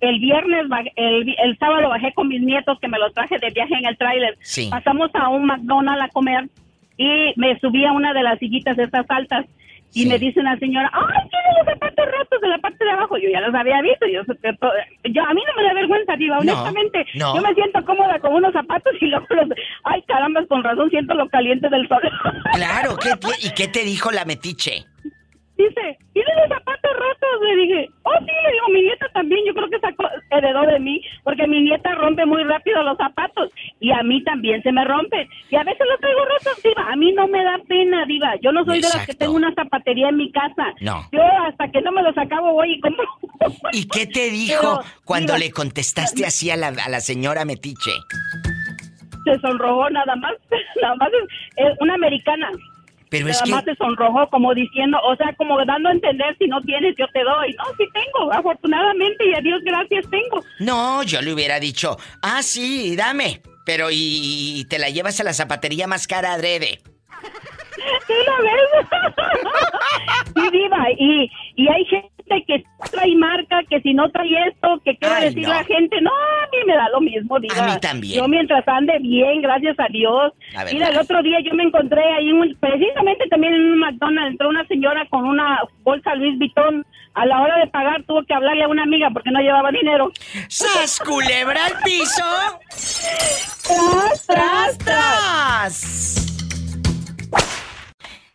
el viernes, el, el, sábado bajé con mis nietos que me los traje de viaje en el tráiler. Sí. Pasamos a un McDonald's a comer y me subí a una de las sillitas estas altas y me dice una señora, ¡ay, tiene los zapatos rotos de la parte de abajo! Yo ya los había visto. Yo, yo a mí no me da vergüenza, diva, honestamente. Yo me siento cómoda con unos zapatos y luego los... ¡Ay, caramba, con razón siento lo caliente del sol! Claro, <laughs> ¿y qué te dijo la metiche? Dice, ¿tienes los zapatos rotos? Le dije, oh sí, le digo, mi nieta también, yo creo que sacó, heredó de mí, porque mi nieta rompe muy rápido los zapatos y a mí también se me rompen. Y a veces los traigo rotos, diva, a mí no me da pena, diva. Yo no soy de las que tengo una zapatería en mi casa. No. Yo hasta que no me los acabo voy y compro. <laughs> ¿Y qué te dijo cuando le contestaste así a la, a la señora Metiche? Se sonrojó nada más, <laughs> nada más es una americana. Pero es que... se sonrojó como diciendo, o sea, como dando a entender, si no tienes, yo te doy. No, sí tengo, afortunadamente, y a Dios gracias tengo. No, yo le hubiera dicho, ah, sí, dame. Pero y, te la llevas a la zapatería más cara adrede. sí lo ves. sí, diva, y, y hay gente que trae marca, que si no trae esto, que quiere Ay, decir no. la gente, no, a mí me da lo mismo, diva. A mí también. Yo mientras ande bien, gracias a Dios. La. Mira, el otro día yo me encontré ahí, un- precisamente también en un McDonald's, entró una señora con una bolsa Luis Vuitton. A la hora de pagar tuvo que hablarle a una amiga porque no llevaba dinero. ¡Sas, culebra al piso! <laughs> ¡Tras, ¡Tras, tras!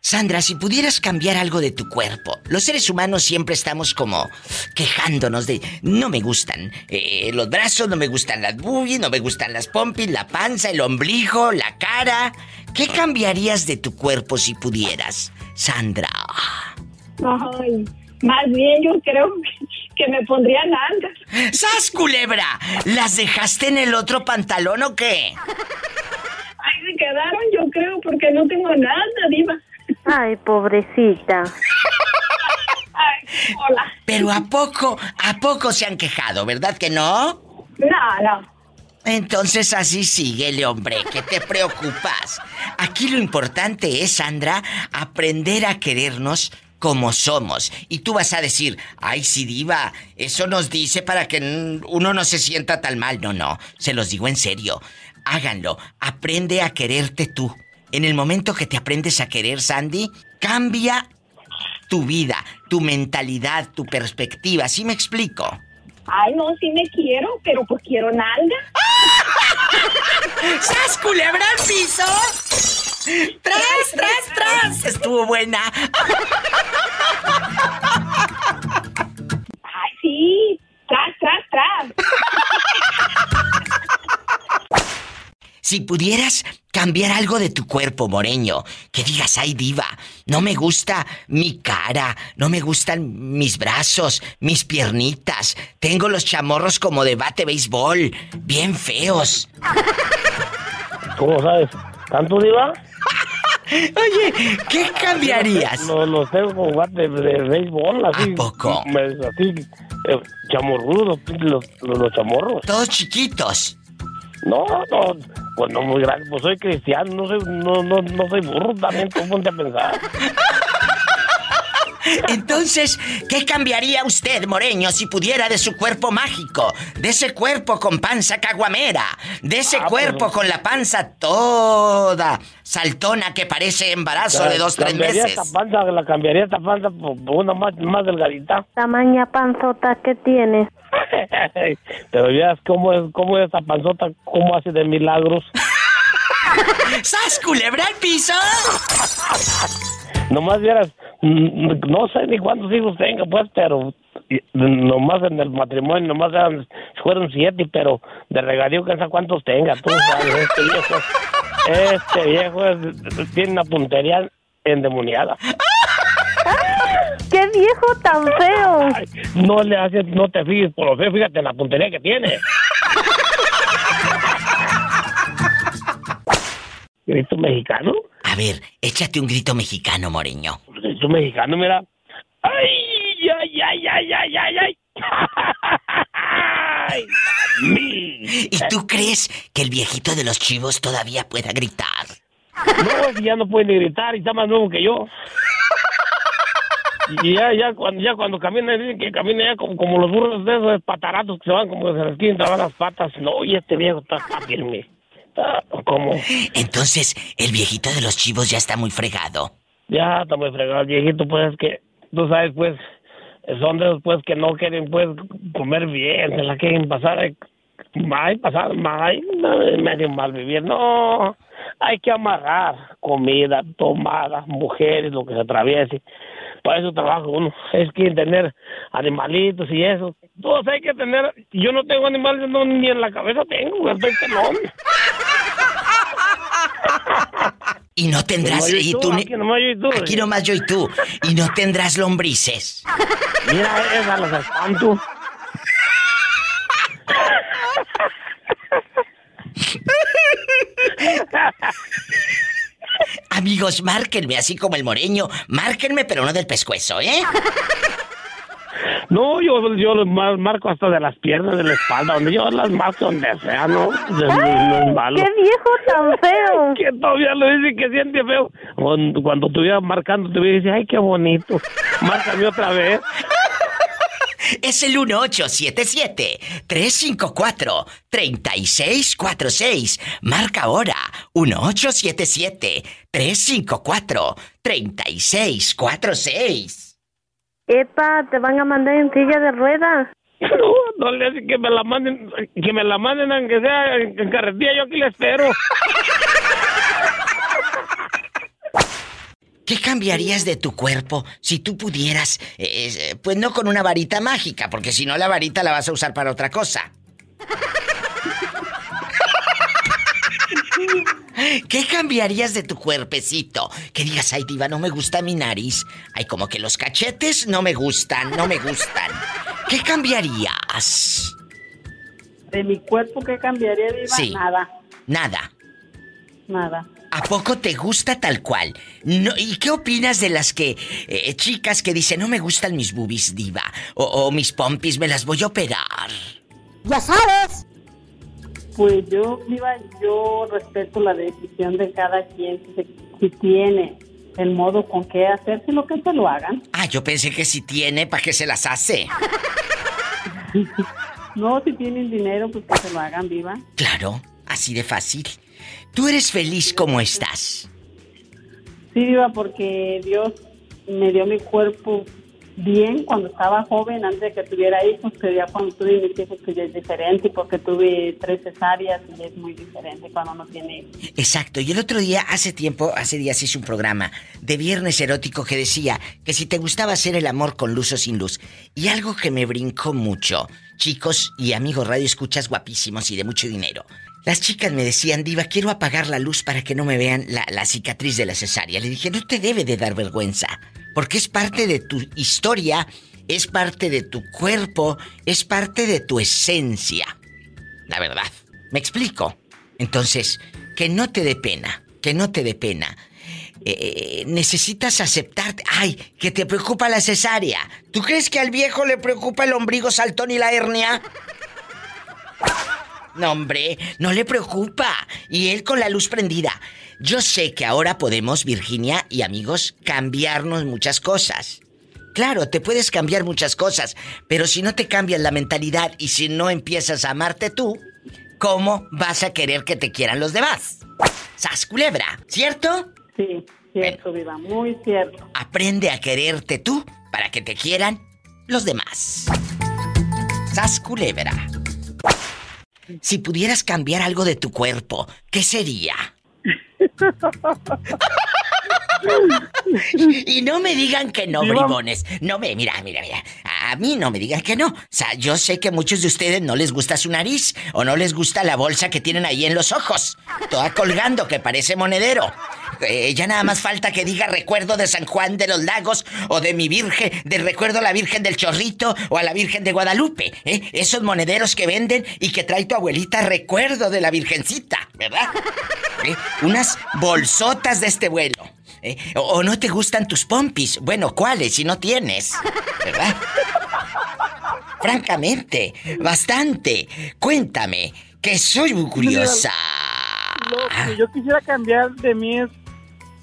Sandra, si pudieras cambiar algo de tu cuerpo, los seres humanos siempre estamos como quejándonos de no me gustan eh, los brazos, no me gustan las boobies, no me gustan las pompis, la panza, el ombligo, la cara. ¿Qué cambiarías de tu cuerpo si pudieras, Sandra? Ay, más bien yo creo que me pondría nalgas. ¡Sas, culebra! ¿Las dejaste en el otro pantalón o qué? Ay, se quedaron yo creo porque no tengo nada, diva. Ay, pobrecita. Ay, hola. Pero ¿a poco, a poco se han quejado, verdad que no? No, no. Entonces así síguele, hombre, que te preocupas. Aquí lo importante es, Sandra, aprender a querernos como somos. Y tú vas a decir, ay, sí, diva, eso nos dice para que uno no se sienta tan mal. No, no, se los digo en serio. Háganlo, aprende a quererte tú. En el momento que te aprendes a querer, Sandy, cambia tu vida, tu mentalidad, tu perspectiva. ¿Sí me explico? Ay, no, sí me quiero, pero pues quiero nalga. <laughs> ¡Sas, culebra al piso! ¡Tras, tras, tras! Estuvo buena. Ay, sí. Tras, tras, tras. Si pudieras cambiar algo de tu cuerpo, Moreño, que digas, ay diva, no me gusta mi cara, no me gustan mis brazos, mis piernitas, tengo los chamorros como de bate béisbol, bien feos. ¿Cómo sabes? ¿Tanto, Diva? <laughs> Oye, ¿qué cambiarías? Los, los tengo como bate de, béisbol, así. ¿A poco? así, eh, chamorrudos, los, los chamorros. Todos chiquitos. No, no, pues no muy grande, pues soy cristiano, no soy, no, no, no soy burro también, tú ponte a pensar. <laughs> Entonces, ¿qué cambiaría usted, Moreño, si pudiera de su cuerpo mágico? De ese cuerpo con panza caguamera. De ese Ah, cuerpo pues- con la panza toda saltona que parece embarazo de dos, tres Cambiaría meses. esta panza, la cambiaría esta panza por, por una más, más delgadita. Tamaña panzota que tienes. <laughs> Pero ya cómo es, cómo es esta panzota, cómo hace de milagros. <laughs> ¡Sas, culebra al piso! Nomás vieras, mm, no sé ni cuántos hijos tenga, pues, pero y- nomás en el matrimonio, nomás eran, fueron siete, pero de regadío que sé cuántos tenga, tú sabes, este viejo, este viejo es- tiene una puntería endemoniada. <laughs> ¡Qué viejo tan feo! Ay, no le haces, no te fijes por lo feo, fíjate en la puntería que tiene. <laughs> ¿Grito mexicano? A ver, échate un grito mexicano, Moreño. Grito mexicano, mira. ¡Ay, ay, ay, ay, ay, ay, ay! ¡Ay! ¿Y tú crees que el viejito de los chivos todavía pueda gritar? No, si ya no puede ni gritar y está más nuevo que yo. Y ya, ya, cuando, ya cuando camina, dicen que camina ya como, como los burros de esos pataratos que se van como la esquina, te van las patas. No, y este viejo está, está firme. Está como, Entonces, el viejito de los chivos ya está muy fregado. ya está muy fregado el viejito, pues es que, tú sabes, pues, son de esos, pues, que no quieren, pues, comer bien, se la quieren pasar, eh, mal, pasar mal, medio mal vivir, no, hay que amarrar comida, tomada, mujeres, lo que se atraviese, para eso trabaja uno, es que tener animalitos y eso, todos hay que tener, yo no tengo animales, no, ni en la cabeza tengo, estoy pelón. Y no tendrás... Y y tú, tú ni- aquí nomás yo y tú. Aquí nomás yo y tú. Y no tendrás lombrices. Mira, esas las espanto. Amigos, márquenme así como el moreño. Márquenme, pero no del pescuezo, ¿eh? No, yo, yo los mar- marco hasta de las piernas, de la espalda, donde yo las marco donde sea, ¿no? No, no es malo. ¡Qué viejo tan feo! Que todavía lo dice que siente feo. Cuando, cuando estuviera marcando, te dice, ay, qué bonito. Márcame otra vez. Es el 1877-354-3646. Marca ahora. 1877-354-3646. Epa, te van a mandar en silla de ruedas. No, no le que me la manden, que me la manden aunque sea en, en carretilla, yo aquí la espero. <laughs> ¿Qué cambiarías de tu cuerpo si tú pudieras? eh, eh, pues no con una varita mágica, porque si no la varita la vas a usar para otra cosa. ¿Qué cambiarías de tu cuerpecito? Que digas, ay, diva, no me gusta mi nariz. Ay, como que los cachetes no me gustan, no me gustan. ¿Qué cambiarías? De mi cuerpo, ¿qué cambiaría, Diva? Sí. Nada, Nada. nada. ¿A poco te gusta tal cual? No, ¿Y qué opinas de las que eh, chicas que dicen no me gustan mis boobies diva o, o mis pompis me las voy a operar? Ya sabes. Pues yo, Diva, yo respeto la decisión de cada quien. Si, se- si tiene el modo con que hacerse lo que se lo hagan. Ah, yo pensé que si tiene, ¿para qué se las hace? <laughs> No, si tienen dinero, pues que se lo hagan, Diva. Claro, así de fácil. ¿Tú eres feliz como estás? Sí, Diva, porque Dios me dio mi cuerpo bien cuando estaba joven, antes de que tuviera hijos, que ya cuando tuve mis hijos, que ya es diferente, porque tuve tres cesáreas y es muy diferente cuando no tiene hijos. Exacto, y el otro día, hace tiempo, hace días hice un programa de viernes erótico que decía que si te gustaba hacer el amor con luz o sin luz. Y algo que me brincó mucho, chicos y amigos radio escuchas guapísimos y de mucho dinero. Las chicas me decían, Diva, quiero apagar la luz para que no me vean la, cicatriz de la cesárea. Le dije, no te debe de dar vergüenza, porque es parte de tu historia, es parte de tu cuerpo, es parte de tu esencia. La verdad. ¿Me explico? Entonces, que no te dé pena, que no te dé pena. Eh, necesitas aceptarte. Ay, que te preocupa la cesárea. ¿Tú crees que al viejo le preocupa el ombligo saltón y la hernia? No, hombre, no le preocupa. Y él con la luz prendida. Yo sé que ahora podemos, Virginia y amigos, cambiarnos muchas cosas. Claro, te puedes cambiar muchas cosas, pero si no te cambias la mentalidad y si no empiezas a amarte tú, ¿cómo vas a querer que te quieran los demás? Sas culebra, ¿cierto? Sí, cierto, Diva, muy cierto. Aprende a quererte tú para que te quieran los demás. Sas culebra. Si pudieras cambiar algo de tu cuerpo, ¿qué sería? <laughs> y no me digan que no, bribones. No me, mira, mira, mira. A mí no me digan que no. O sea, yo sé que muchos de ustedes no les gusta su nariz o no les gusta la bolsa que tienen ahí en los ojos. Toda colgando que parece monedero. Eh, ya nada más falta que diga recuerdo de San Juan de los Lagos o de mi Virgen, de recuerdo a la Virgen del Chorrito o a la Virgen de Guadalupe. ¿eh? Esos monederos que venden y que trae tu abuelita recuerdo de la Virgencita, ¿verdad? ¿Eh? Unas bolsotas de este vuelo. ¿eh? O, o no te gustan tus pompis. Bueno, ¿cuáles? Si no tienes. ¿Verdad? Francamente, bastante. Cuéntame, que soy muy curiosa. Lo que yo quisiera cambiar de mí es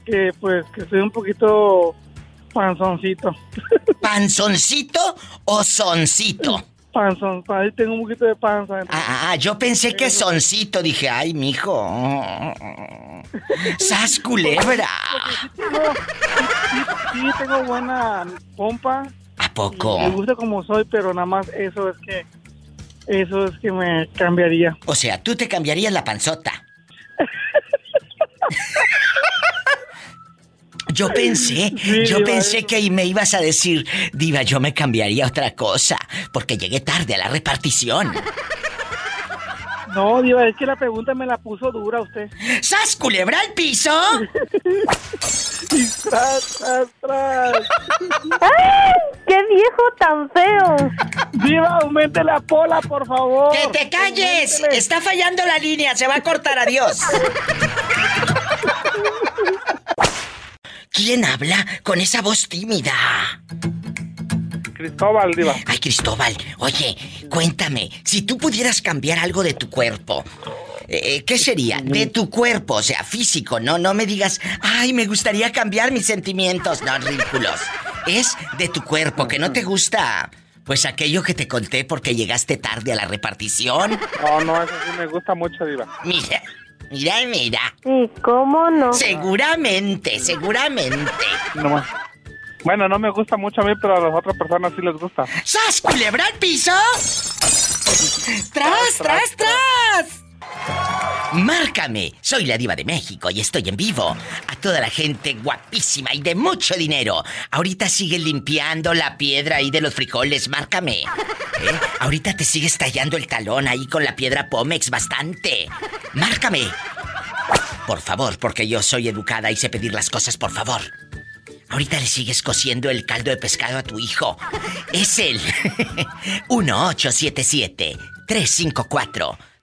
que, pues, que soy un poquito panzoncito. <laughs> ¿Panzoncito o soncito? Panzón, ahí tengo un poquito de panza. Ah, ah, yo pensé que soncito. Dije, ay, mijo. ¡Sas culebra! No, sí, sí, sí tengo buena pompa. ¿A poco? Me gusta como soy, pero nada más eso es que eso es que me cambiaría. O sea, tú te cambiarías la panzota. <laughs> Yo pensé, Sí, yo pensé que me ibas a decir, Diva, yo me cambiaría a otra cosa, porque llegué tarde a la repartición. <laughs> No, Diva, es que la pregunta me la puso dura usted. ¡Sas culebra al piso! <laughs> Y tras, tras, tras. ¡Ay! ¡Qué viejo tan feo! Diva, aumente la pola, por favor. ¡Que te calles! Está fallando la línea, se va a cortar, adiós. <laughs> ¿Quién habla con esa voz tímida? Cristóbal, Diva. Ay, Cristóbal, oye, cuéntame, si tú pudieras cambiar algo de tu cuerpo, eh, ¿qué sería? De tu cuerpo, o sea, físico, no, no me digas, ay, me gustaría cambiar mis sentimientos, no, ridículos. Es de tu cuerpo, que no te gusta, pues aquello que te conté porque llegaste tarde a la repartición. No, no, eso sí me gusta mucho, Diva. Mira, mira, mira. ¿Y cómo no? Seguramente, seguramente. No más. Bueno, no me gusta mucho a mí, pero a las otras personas sí les gusta. ¡Sas, culebra al piso! ¡Tras, tras, tras! Márcame, soy la diva de México y estoy en vivo. A toda la gente guapísima y de mucho dinero. Ahorita siguen limpiando la piedra ahí de los frijoles, márcame. ¿Eh? Ahorita te sigues tallando el talón ahí con la piedra Pómex bastante. Márcame. Por favor, porque yo soy educada y sé pedir las cosas, por favor. Ahorita le sigues cociendo el caldo de pescado a tu hijo. Es el <laughs>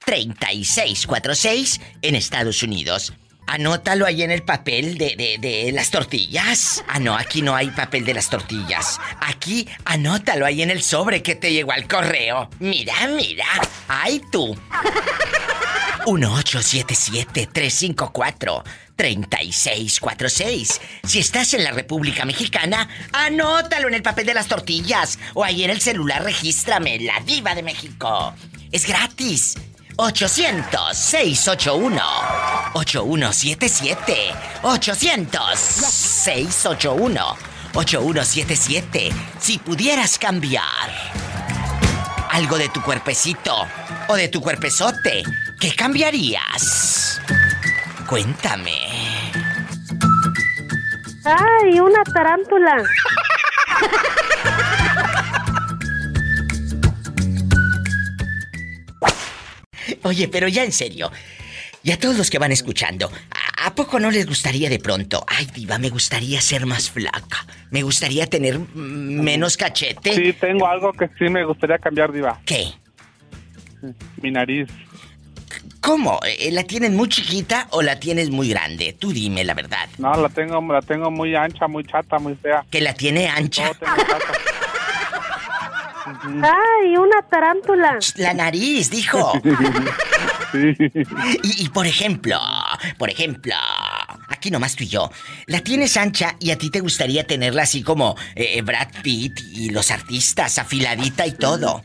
1877-354-3646 en Estados Unidos. Anótalo ahí en el papel de, de, de, las tortillas. Ah, no, aquí no hay papel de las tortillas. Aquí, anótalo ahí en el sobre que te llegó al correo. Mira, mira. ¡Ay, tú! 1877-354-3646. Si estás en la República Mexicana, anótalo en el papel de las tortillas o ahí en el celular regístrame, la diva de México. Es gratis. 800-681-8177. 800-681-8177. Si pudieras cambiar algo de tu cuerpecito o de tu cuerpezote, ¿qué cambiarías? Cuéntame. ¡Ay, una tarántula! <laughs> Oye, pero ya en serio. Y a todos los que van escuchando, ¿a, a poco no les gustaría de pronto? Ay, diva, me gustaría ser más flaca. Me gustaría tener menos cachete. Sí, tengo algo que sí me gustaría cambiar, Diva. ¿Qué? Mi nariz. ¿Cómo? Eh, ¿La tienes muy chiquita o la tienes muy grande? Tú dime la verdad. No, la tengo, la tengo muy ancha, muy chata, muy fea. ¿Que la tiene ancha? <laughs> ¡Ay, una tarántula! La nariz, dijo. Sí. <laughs> Y, y, por ejemplo, por ejemplo, aquí nomás tú y yo, la tienes ancha y a ti te gustaría tenerla así como eh, Brad Pitt y los artistas, afiladita y todo.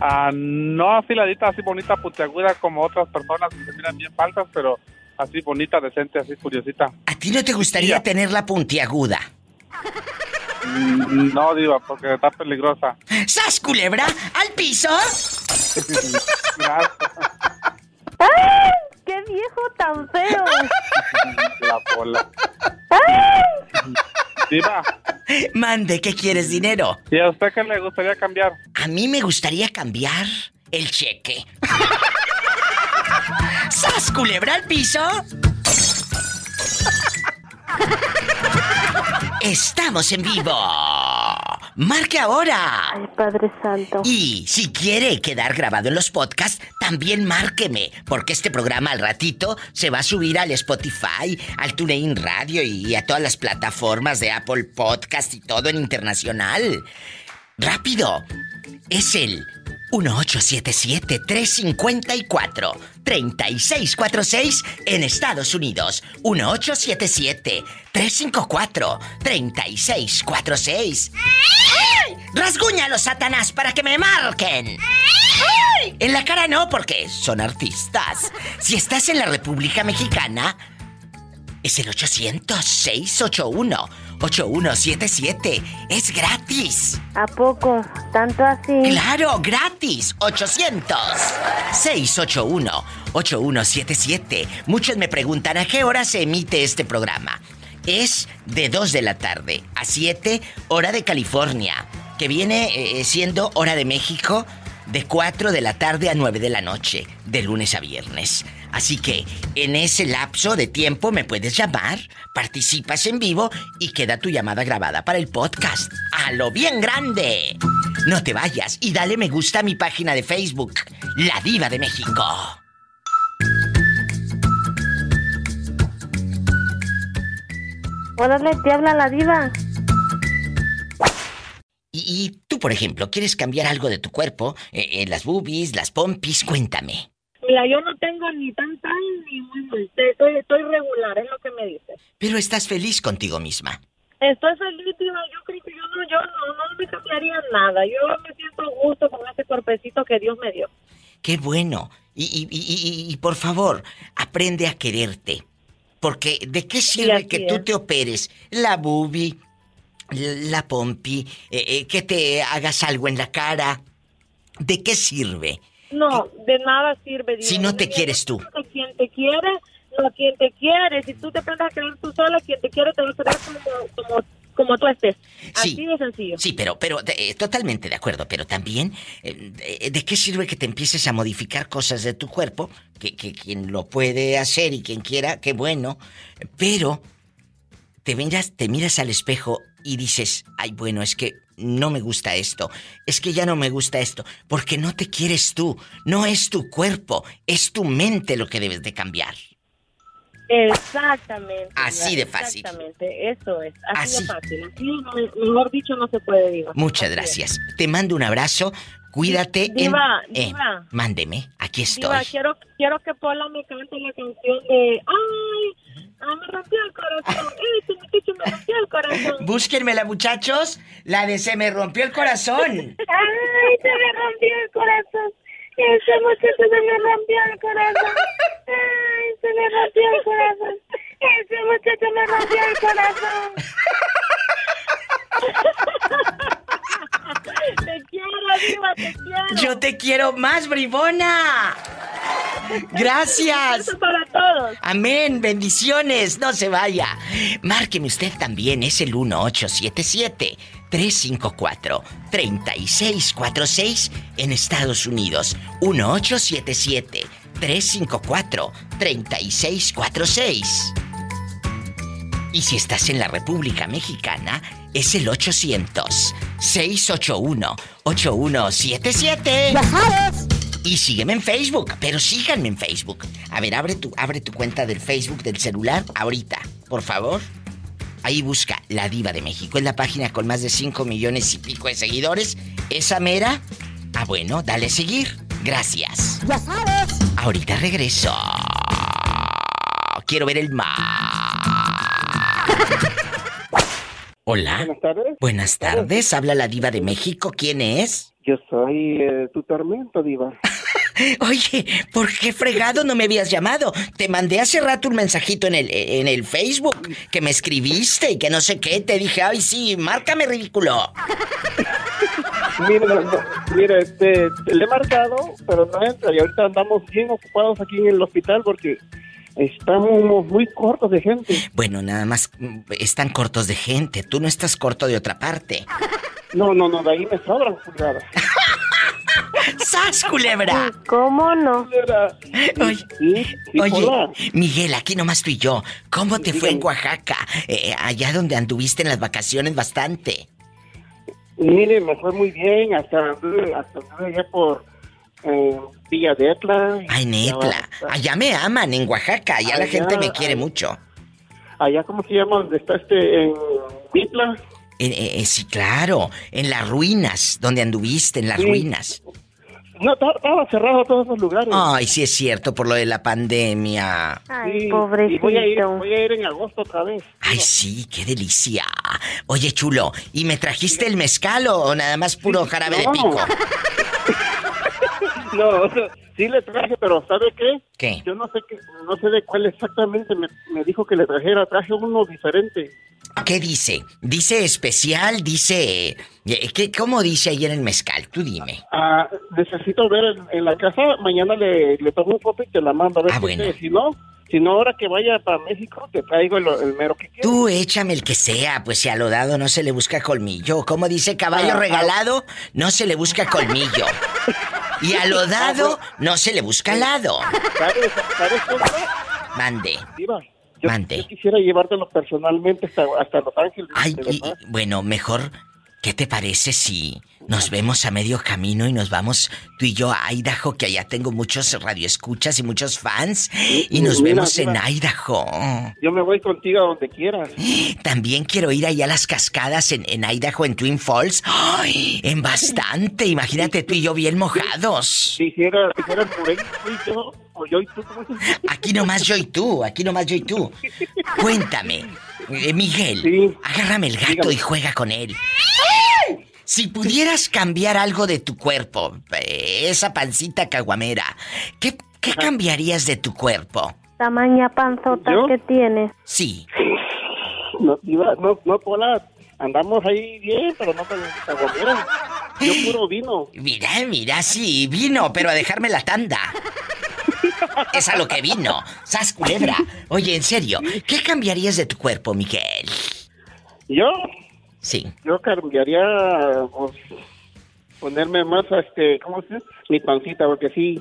Ah, no afiladita, así bonita, puntiaguda como otras personas que se miran bien falsas, pero así bonita, decente, así curiosita. ¿A ti no te gustaría tenerla puntiaguda? Mm, No, Diva, porque está peligrosa. ¡Sas, culebra! ¡Al piso! <laughs> ¡Ay! ¡Qué viejo tan feo! La bola. ¡Ay! Diva, Mande, ¿qué quieres, dinero? ¿y a usted qué le gustaría cambiar? A mí me gustaría cambiar el cheque. ¡Sas, culebra al piso! Estamos en vivo. Marque ahora. Ay, Padre Santo. Y si quiere quedar grabado en los podcasts, también márqueme, porque este programa al ratito se va a subir al Spotify, al TuneIn Radio y a todas las plataformas de Apple Podcast y todo en internacional. Rápido. Es el 1877-354-3646 en Estados Unidos. 1877-354-3646. ¡Ay! ¡Rasguñalo, Satanás, para que me marquen! ¡Ay! En la cara no, porque son artistas. Si estás en la República Mexicana, es el 800-681-8177. Es gratis. ¿A poco? ¿Tanto así? Claro, gratis. 800-681-8177. Muchos me preguntan a qué hora se emite este programa. Es de 2 de la tarde a 7, hora de California, que viene eh, siendo hora de México de 4 de la tarde a 9 de la noche, de lunes a viernes. Así que en ese lapso de tiempo me puedes llamar, participas en vivo y queda tu llamada grabada para el podcast. ¡A lo bien grande! No te vayas y dale me gusta a mi página de Facebook, La Diva de México. Órale, te habla la diva. Y, y tú, por ejemplo, ¿quieres cambiar algo de tu cuerpo? Eh, eh, las boobies, las pompis, cuéntame. Mira, yo no tengo ni tan tan ni muy. Estoy, estoy regular, es lo que me dices. Pero estás feliz contigo misma. Estoy feliz, Diva. Yo creo que yo no, yo no, no me cambiaría nada. Yo me siento a gusto con ese cuerpecito que Dios me dio. Qué bueno. Y, y, y, por favor, aprende a quererte. Porque ¿de qué sirve que tú es. te operes la boobie, la pompi, eh, eh, que te hagas algo en la cara? ¿De qué sirve? No, de nada sirve. Si no te quieres tú. a quien te quiere, no a quien te quiere. Si tú te aprendes a querer tú sola, quien te quiere te va a querer como, como, como tú estés. Así Sí. de sencillo. Sí, pero, pero eh, totalmente de acuerdo, pero también, eh, de, de qué sirve que te empieces a modificar cosas de tu cuerpo? Que, que quien lo puede hacer y quien quiera, qué bueno, pero te miras, te miras al espejo y dices, ay, bueno, es que no me gusta esto, es que ya no me gusta esto, porque no te quieres tú, no es tu cuerpo, es tu mente lo que debes de cambiar. Exactamente. Así de fácil. Exactamente, eso es. Así, Así. de fácil. Así, mejor dicho, no se puede, Diva. Muchas Así es. gracias. Te mando un abrazo, cuídate. Diva, en... eh, Diva. mándeme, aquí estoy. Diva, quiero, quiero que Pola me cante la canción de Ay, ah, me rompió el corazón. Este muchacho me rompió el corazón. Búsquenmela, muchachos. La de se me rompió el corazón. Ay, se me rompió el corazón. Ese muchacho se me rompió el corazón. Ay, se me rompió el corazón. Ese muchacho me rompió el corazón. Te quiero, Diva, te quiero. Yo te quiero más, bribona. Gracias. Amén, bendiciones, no se vaya. Márqueme usted también, es el 1877 354 3646 en Estados Unidos. 1877 354 3646. Y si estás en la República Mexicana, es el 800-681-8177. Ya sabes. Y sígueme en Facebook, pero síganme en Facebook. A ver, abre tu, abre tu cuenta del Facebook del celular ahorita, por favor. Ahí busca La Diva de México. Es la página con más de 5 millones y pico de seguidores. ¿Esa mera? Ah, bueno, dale a seguir. Gracias. Ya sabes. Ahorita regreso. Quiero ver el mar. Hola. Buenas tardes. Buenas tardes. Habla la diva de México. ¿Quién es? Yo soy eh, tu tormento, Diva. <laughs> Oye, ¿por qué fregado no me habías llamado? Te mandé hace rato un mensajito en el, en el Facebook que me escribiste y que no sé qué. Te dije, ay, sí, márcame ridículo. <laughs> Mira, mira, este, le he marcado, pero no entra. Y ahorita andamos bien ocupados aquí en el hospital porque estamos muy cortos de gente. Bueno, nada más mm, están cortos de gente. Tú no estás corto de otra parte. No, no, no, de ahí me sobran pulgadas. <laughs> ¡Sas, culebra! ¿Cómo no? Oye, oye. Miguel, aquí nomás tú y yo. ¿Cómo te fue en Oaxaca? Eh, allá donde anduviste en las vacaciones bastante. Mire, me fue muy bien, hasta, hasta anduve allá por eh, Villa de Etla. Ay, Netla. Allá me aman, en Oaxaca. Allá la gente me quiere mucho. Allá, ¿cómo se llama? ¿Dónde está este? En Mitla. Eh, eh, eh, sí, claro. En las ruinas, donde anduviste, en las Sí. ruinas. No, estaba- cerrado todos esos lugares. Ay, sí es cierto, por lo de la pandemia. Ay, Sí, y pobrecito. voy a, ir, voy a ir en agosto otra vez. Ay, sí, qué delicia. Oye, chulo, ¿y me trajiste el mezcal o nada más puro jarabe de No. pico? <laughs> No, o sea, sí le traje, pero ¿sabe qué? ¿Qué? Yo no sé qué, no sé de cuál exactamente me, me dijo que le trajera. Traje uno diferente. ¿Qué dice? ¿Dice especial? ¿Dice... eh, ¿qué, ¿Cómo dice ahí en el mezcal? Tú dime. Ah, necesito ver en, en la casa. Mañana le, le tomo un foto y te la mando. A ver Ah, bueno. Si no, si no, ahora que vaya para México, te traigo el, el mero que quieras. Tú échame el que sea, pues si a lo dado no se le busca colmillo. Como dice caballo ah. regalado, no se le busca colmillo. <laughs> Y a lo dado, no se le busca lado. ¿Sabes, ¿sabes? Mande. Yo, Mande. yo quisiera llevártelo personalmente hasta, hasta Los Ángeles. Ay, y- bueno, mejor ¿qué te parece si nos vemos a medio camino y nos vamos tú y yo a Idaho, que allá tengo muchos radioescuchas y muchos fans, y nos Mira, vemos en. Idaho? Yo me voy contigo a donde quieras. También quiero ir allá a las cascadas en, en Idaho, en Twin Falls. ¡Ay! En bastante. Imagínate tú y yo bien mojados. Si hiciera por ahí, yo, o yo y tú. Aquí nomás yo y tú, aquí nomás yo y tú. Cuéntame, eh, Miguel, agárrame el gato y juega con él. Si pudieras cambiar algo de tu cuerpo, eh, esa pancita caguamera, ¿qué, qué cambiarías de tu cuerpo? Tamaña panzota ¿Yo? que tienes. Sí. No, iba- no, no, Pola, andamos ahí bien, pero no con caguamera. Yo puro vino. Mira, mira, sí, vino, pero a dejarme la tanda. Es a lo que vino. Sas culebra. Oye, en serio, ¿qué cambiarías de tu cuerpo, Miguel? ¿Yo? Sí. Yo cambiaría, pues, ponerme más, este, ¿cómo se dice? Mi pancita, porque sí,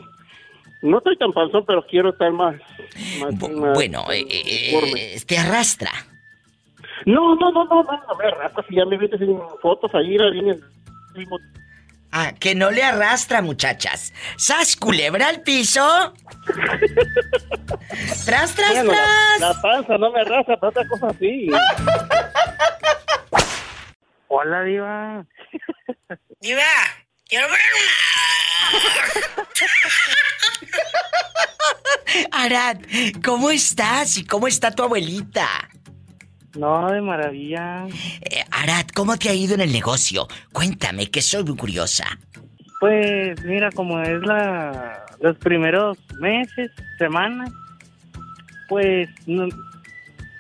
no estoy tan panzón, pero quiero estar más... más, más- Bueno, eh, eh, eh, te arrastra. No, no, no, no, no, a ver, hasta si ya me viste en fotos ahí, el mismo... Ah, que no le arrastra, muchachas. ¡Sas culebra al piso! <laughs> ¡Tras, tras, Bueno, la, tras! la panza no me arrastra, pero otra cosa sí. <laughs> Hola, Diva. Diva, quiero ver Arad, ¿cómo estás? ¿Y cómo está tu abuelita? No, de maravilla. Eh, Arad, ¿cómo te ha ido en el negocio? Cuéntame, que soy muy curiosa. Pues mira, como es la los primeros meses, semanas, pues no,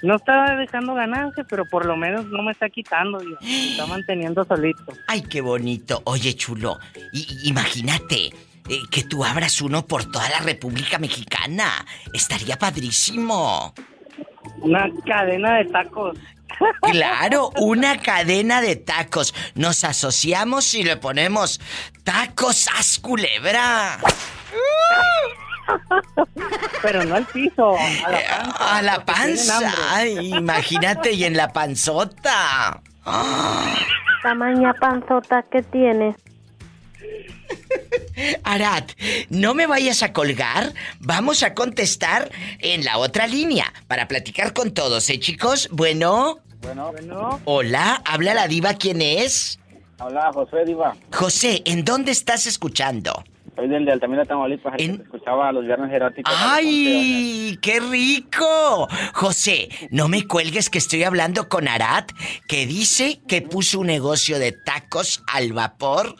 no está dejando ganancia, pero por lo menos no me está quitando, Diva. Me está <gasps> manteniendo solito. Ay, qué bonito. Oye, chulo, imagínate eh, que tú abras uno por toda la República Mexicana. Estaría padrísimo. Una cadena de tacos. <laughs> Claro, una cadena de tacos. Nos asociamos y le ponemos tacos as culebra. <laughs> Pero no al piso, a la Eh, panza. A la panza. Ay, imagínate, y en la panzota. Ah. <laughs> Tamaña panzota que tienes. <gasps> Arad, no me vayas a colgar. Vamos a contestar en la otra línea para platicar con todos, ¿eh, chicos? Bueno. Bueno, Hola, habla la diva, ¿quién es? Hola, José Diva. José, ¿en dónde estás escuchando? Soy del de Altamira, Tamaulipas. el que escuchaba los viernes eróticos. ¡Ay! ¡Qué rico! José, no me cuelgues que estoy hablando con Arad, que dice que puso un negocio de tacos al vapor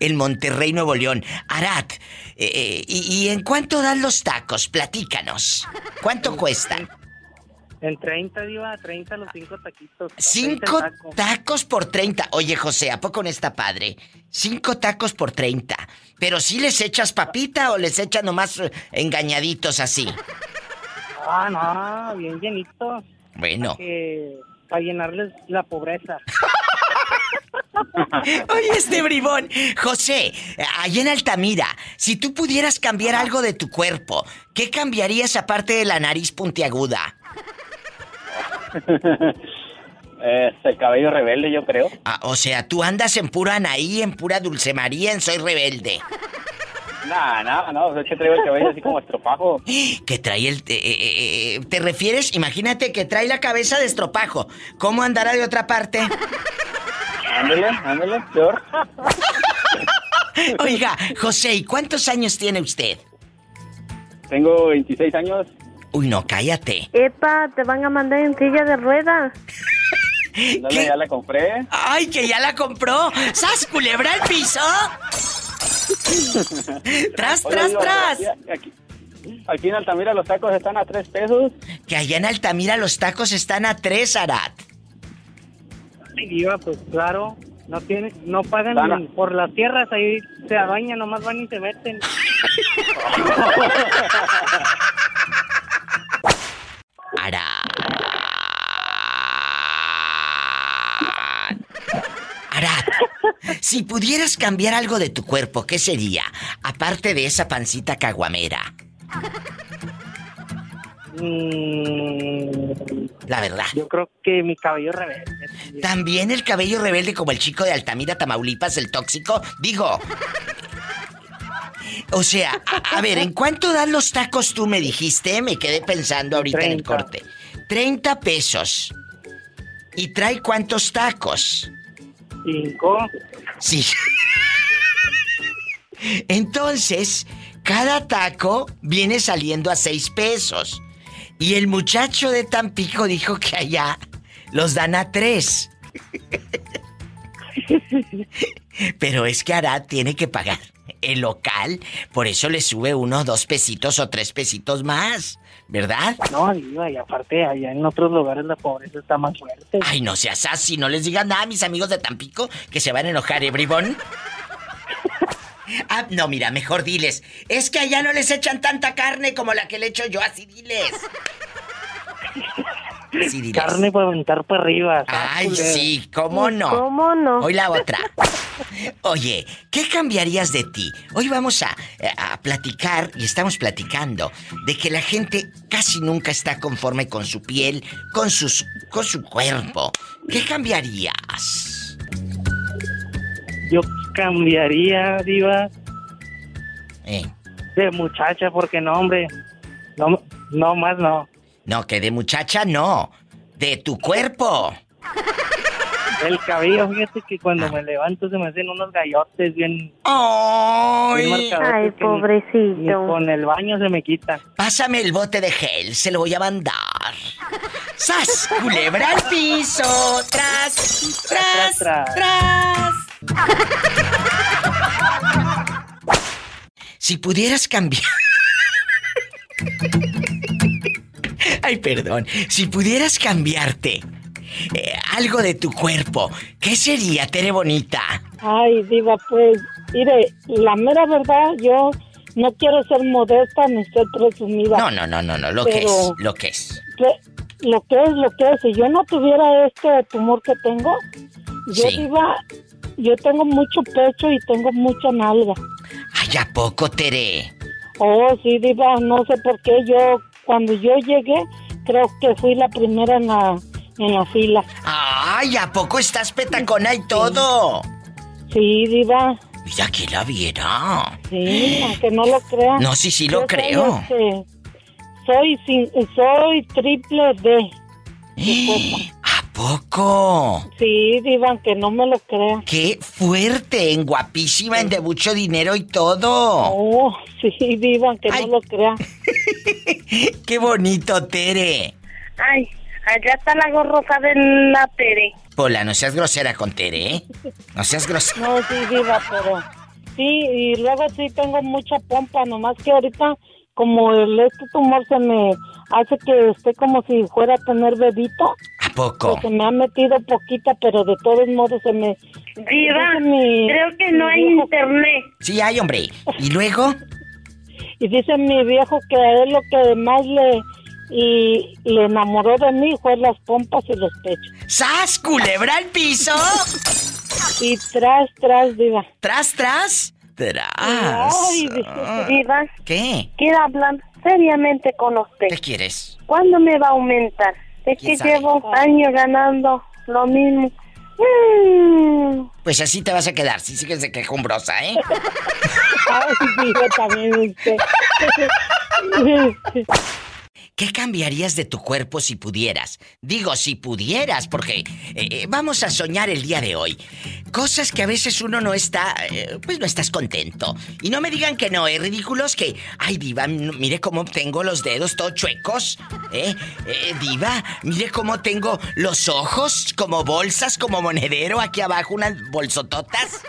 en Monterrey, Nuevo León. Arad, eh, eh, ¿y, y en cuánto dan los tacos? Platícanos. ¿Cuánto cuestan? En 30, Diva, 30 los cinco taquitos. Cinco 30 el taco. tacos por 30. Oye, José, ¿a poco no está padre? Cinco tacos por 30. Pero si les echas papita o les echas nomás eh, engañaditos así. Ah, no, bien llenitos. Bueno. Para llenarles la pobreza. <laughs> Oye, este bribón. José, allá en Altamira, si tú pudieras cambiar algo de tu cuerpo, ¿qué cambiarías aparte de la nariz puntiaguda? <laughs> Eh, el cabello rebelde, yo creo. Ah, o sea, tú andas en pura Anaí, en pura Dulce María, en Soy Rebelde. No, no, no, es que traigo el cabello así como estropajo. <gasps> Que trae el... eh, eh, eh, ¿Te refieres? Imagínate que trae la cabeza de estropajo. ¿Cómo andará de otra parte? <laughs> Ándale, ándale, peor. <laughs> Oiga, José, ¿y cuántos años tiene usted? Tengo 26 años. Uy, no, cállate. Epa, te van a mandar en silla de ruedas. No, ya la compré. ¡Ay, que ya la compró! ¡Sas, culebra al piso! ¡Tras, Oye, tras, digo, tras! Aquí, aquí- aquí en Altamira los tacos están a 3 pesos. Que allá en Altamira los tacos están a tres, Arat. Diva, pues claro. No tiene, no pagan por las tierras, ahí se bañan, nomás van y se meten. <laughs> Arat, si pudieras cambiar algo de tu cuerpo, ¿qué sería? Aparte de esa pancita caguamera. Mm, La verdad. yo creo que mi cabello rebelde. También el cabello rebelde como el chico de Altamira, Tamaulipas, el tóxico. Digo. O sea, a, a ver, ¿en cuánto dan los tacos tú me dijiste? Me quedé pensando ahorita en el 30. corte. 30 pesos. ¿Y trae cuántos tacos? Cinco. Sí. Entonces, cada taco viene saliendo a 6 pesos. Y el muchacho de Tampico dijo que allá los dan a 3. Pero es que Arad tiene que pagar el local, por eso le sube uno, dos pesitos o tres pesitos más, ¿verdad? No, diva, y aparte allá en otros lugares la pobreza está más fuerte. Ay, no seas así, no les digan nada a mis amigos de Tampico que se van a enojar, ¿eh, bribón? Ah, no, mira, mejor diles. Es que allá no les echan tanta carne como la que le echo yo, así diles. Diles. Carne para aventar para arriba. Ay, culero. sí, ¿cómo no? ¿Cómo no? Hoy la <laughs> otra. Oye, ¿qué cambiarías de ti? Hoy vamos a, a platicar, y estamos platicando, de que la gente casi nunca está conforme con su piel, con, sus, con su cuerpo. ¿Qué cambiarías? Yo cambiaría, diva, Eh, de muchacha, porque no, hombre, no, no más no. No, que de muchacha no, de tu cuerpo. El cabello, fíjate que cuando me levanto se me hacen unos gallotes bien... ¡Ay! bien Ay, pobrecito. ni con el baño se me quita. Pásame el bote de gel, se lo voy a mandar. ¡Sas! Culebra al piso. Tras, tras, Tras, tras. Si pudieras cambiar. <laughs> Ay, perdón. Si pudieras cambiarte eh, algo de tu cuerpo, ¿qué sería, Tere Bonita? Ay, diva, pues, mire, la mera verdad, yo no quiero ser modesta ni ser presumida. No, no, no, no, no, lo que es, lo que es. que- lo que es, lo que es. Si yo no tuviera este tumor que tengo, yo Sí. diva, yo tengo mucho pecho y tengo mucha nalga. Ay, ¿a poco, Tere? Oh, sí, diva, no sé por qué yo, cuando yo llegué, creo que fui la primera en la, en la fila. Ay, ¿a poco estás petacona y todo? Sí, diva. Mira que la viera. Sí, aunque no lo crea. No, sí, sí lo Yo soy, creo. este, soy, sin- soy triple D. <gasps> ¿A poco? Sí, diva, aunque no me lo crea. ¡Qué fuerte! En guapísima, en de mucho dinero y todo. Oh, sí, diva, aunque no lo crea. <laughs> <laughs> ¡Qué bonito, Tere! Ay, allá está la gorrosa de la Tere. Pola, no seas grosera con Tere, ¿eh? No seas grosera. No, sí, diva, pero... Sí, y luego sí tengo mucha pompa, nomás que ahorita como el este tumor se me hace que esté como si fuera a tener bebito. ¿A poco? Se me ha metido poquita, pero de todos modos se me... Diva, mi- creo que no hay internet. Sí hay, hombre. ¿Y luego? Y dice mi viejo que a él lo que más le... Y le enamoró de mí fue las pompas y los pechos. ¡Sas, culebra al piso! Y tras, tras, diva. ¿Tras, tras? Tras. Ay, Diva, ¿Qué? quiero hablar seriamente con usted. ¿Qué quieres? ¿Cuándo me va a aumentar? Es ¿Quién que sabe? llevo años ganando lo mismo. Pues así te vas a quedar, si sigues de quejumbrosa, ¿eh? <laughs> Ay, diva, también usted. <laughs> ¿Qué cambiarías de tu cuerpo si pudieras? Digo, si pudieras, porque eh, eh, vamos a soñar el día de hoy. Cosas que a veces uno no está, eh, pues no estás contento. Y no me digan que no, es ridículos que, ay, diva, mire cómo tengo los dedos todos chuecos. ¿Eh? Eh, diva, mire cómo tengo los ojos como bolsas, como monedero, aquí abajo unas bolsototas.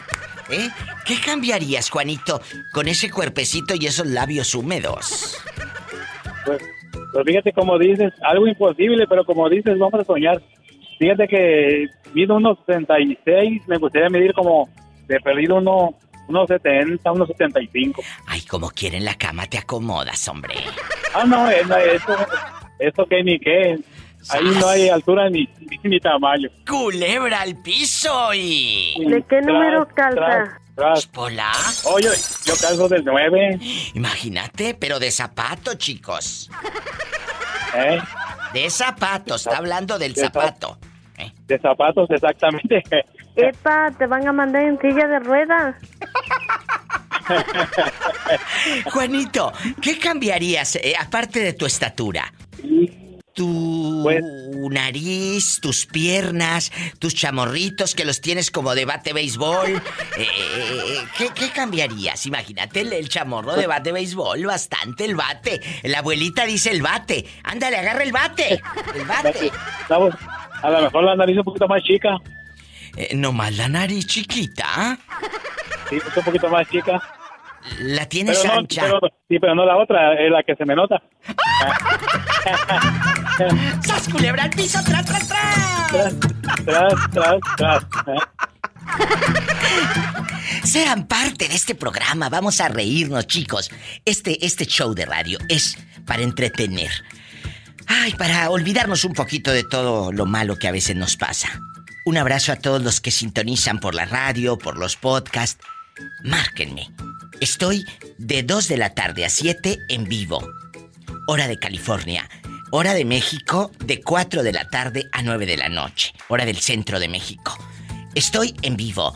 ¿Eh? ¿Qué cambiarías, Juanito, con ese cuerpecito y esos labios húmedos? Pues, pues fíjate como dices, algo imposible, pero como dices, vamos a soñar. Fíjate que mido unos 66, me gustaría medir como de perdido uno, unos 70, unos 75. Ay, como quieren la cama te acomodas, hombre. Ah, no, eh, no, esto, esto que ni qué. Ahí no hay altura ni, ni, ni tamaño. Culebra al piso y... ¿De qué número Tras, calza? Tras. Hola. Oye, yo calzo del 9. Imagínate, pero de zapato, chicos. ¿Eh? De zapatos, está hablando del zapato. De zapatos, exactamente. Epa, te van a mandar en silla de ruedas. <laughs> Juanito, ¿qué cambiarías eh, aparte de tu estatura? Tu nariz, tus piernas, tus chamorritos que los tienes como de bate béisbol. <laughs> Eh, eh, ¿qué, qué cambiarías? Imagínate el, el chamorro de bate béisbol, bastante el bate. La abuelita dice el bate. Ándale, agarra el bate. El bate. A lo mejor la nariz un poquito más chica. Eh, ¿Nomás la nariz chiquita? Sí, pues un poquito más chica. La tienes Pero no, ancha. pero- sí, pero no la otra, es la que se me nota. <laughs> <laughs> ¡Sas culebra al piso, tras, tras, tras! Tras, tras, tras. Sean parte de este programa, vamos a reírnos, chicos. Este, este show de radio es para entretener. Ay, para olvidarnos un poquito de todo lo malo que a veces nos pasa. Un abrazo a todos los que sintonizan por la radio, por los podcasts. Márquenme. Estoy de 2 de la tarde a 7 en vivo. Hora de California. Hora de México de 4 de la tarde a 9 de la noche. Hora del centro de México. Estoy en vivo.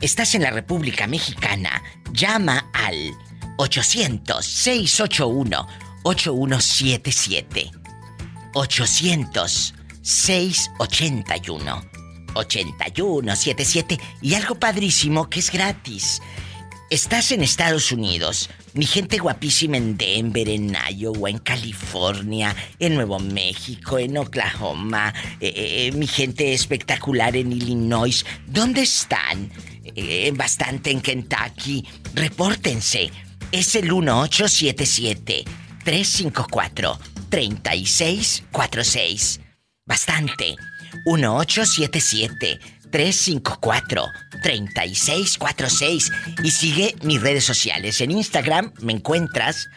Estás en la República Mexicana. Llama al 800-681-8177. 800-681-8177. Y algo padrísimo que es gratis. Estás en Estados Unidos, mi gente guapísima en Denver, en Iowa, en California, en Nuevo México, en Oklahoma, eh, eh, mi gente espectacular en Illinois. ¿Dónde están? Eh, bastante en Kentucky. Repórtense. Es el 1877 354 3646. Bastante. 1877 354 3646 y sigue mis redes sociales. En Instagram me encuentras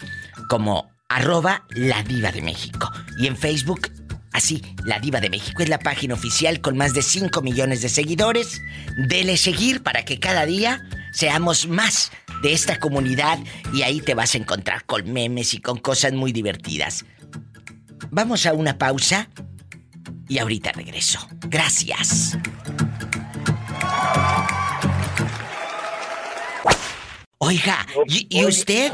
como arroba la diva de México y en Facebook así, la diva de México es la página oficial con más de 5 millones de seguidores. Dele seguir para que cada día seamos más de esta comunidad y ahí te vas a encontrar con memes y con cosas muy divertidas. Vamos a una pausa y ahorita regreso. Gracias. Oiga, ¿y, y usted?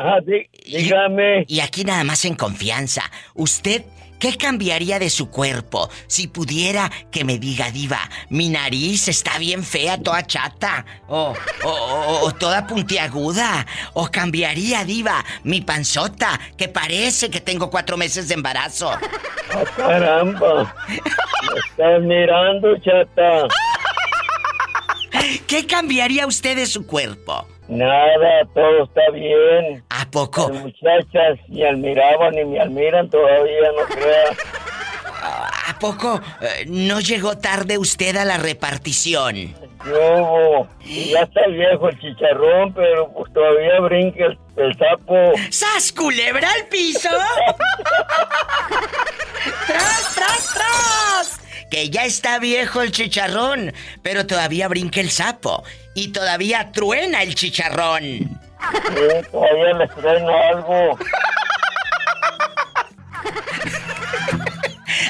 dígame. Y, y aquí nada más en confianza. ¿Usted qué cambiaría de su cuerpo si pudiera que me diga, Diva, mi nariz está bien fea, toda chata, o, o- o- o toda puntiaguda? ¿O cambiaría, Diva, mi panzota, que parece que tengo cuatro meses de embarazo? Ah, caramba. Me estás mirando, chata. ¿Qué cambiaría usted de su cuerpo? Nada, todo está bien. ¿A poco? Las muchachas ni admiraban ni me admiran todavía, no creas. <laughs> ¿A poco eh, no llegó tarde usted a la repartición? Yo, ya está viejo el chicharrón, pero pues todavía brinca el, el sapo. ¡Sas, culebra al piso! <laughs> ¡Tras, tras, tras! Que ya está viejo el chicharrón, pero todavía brinca el sapo. Y todavía truena el chicharrón. Sí, todavía les traen algo.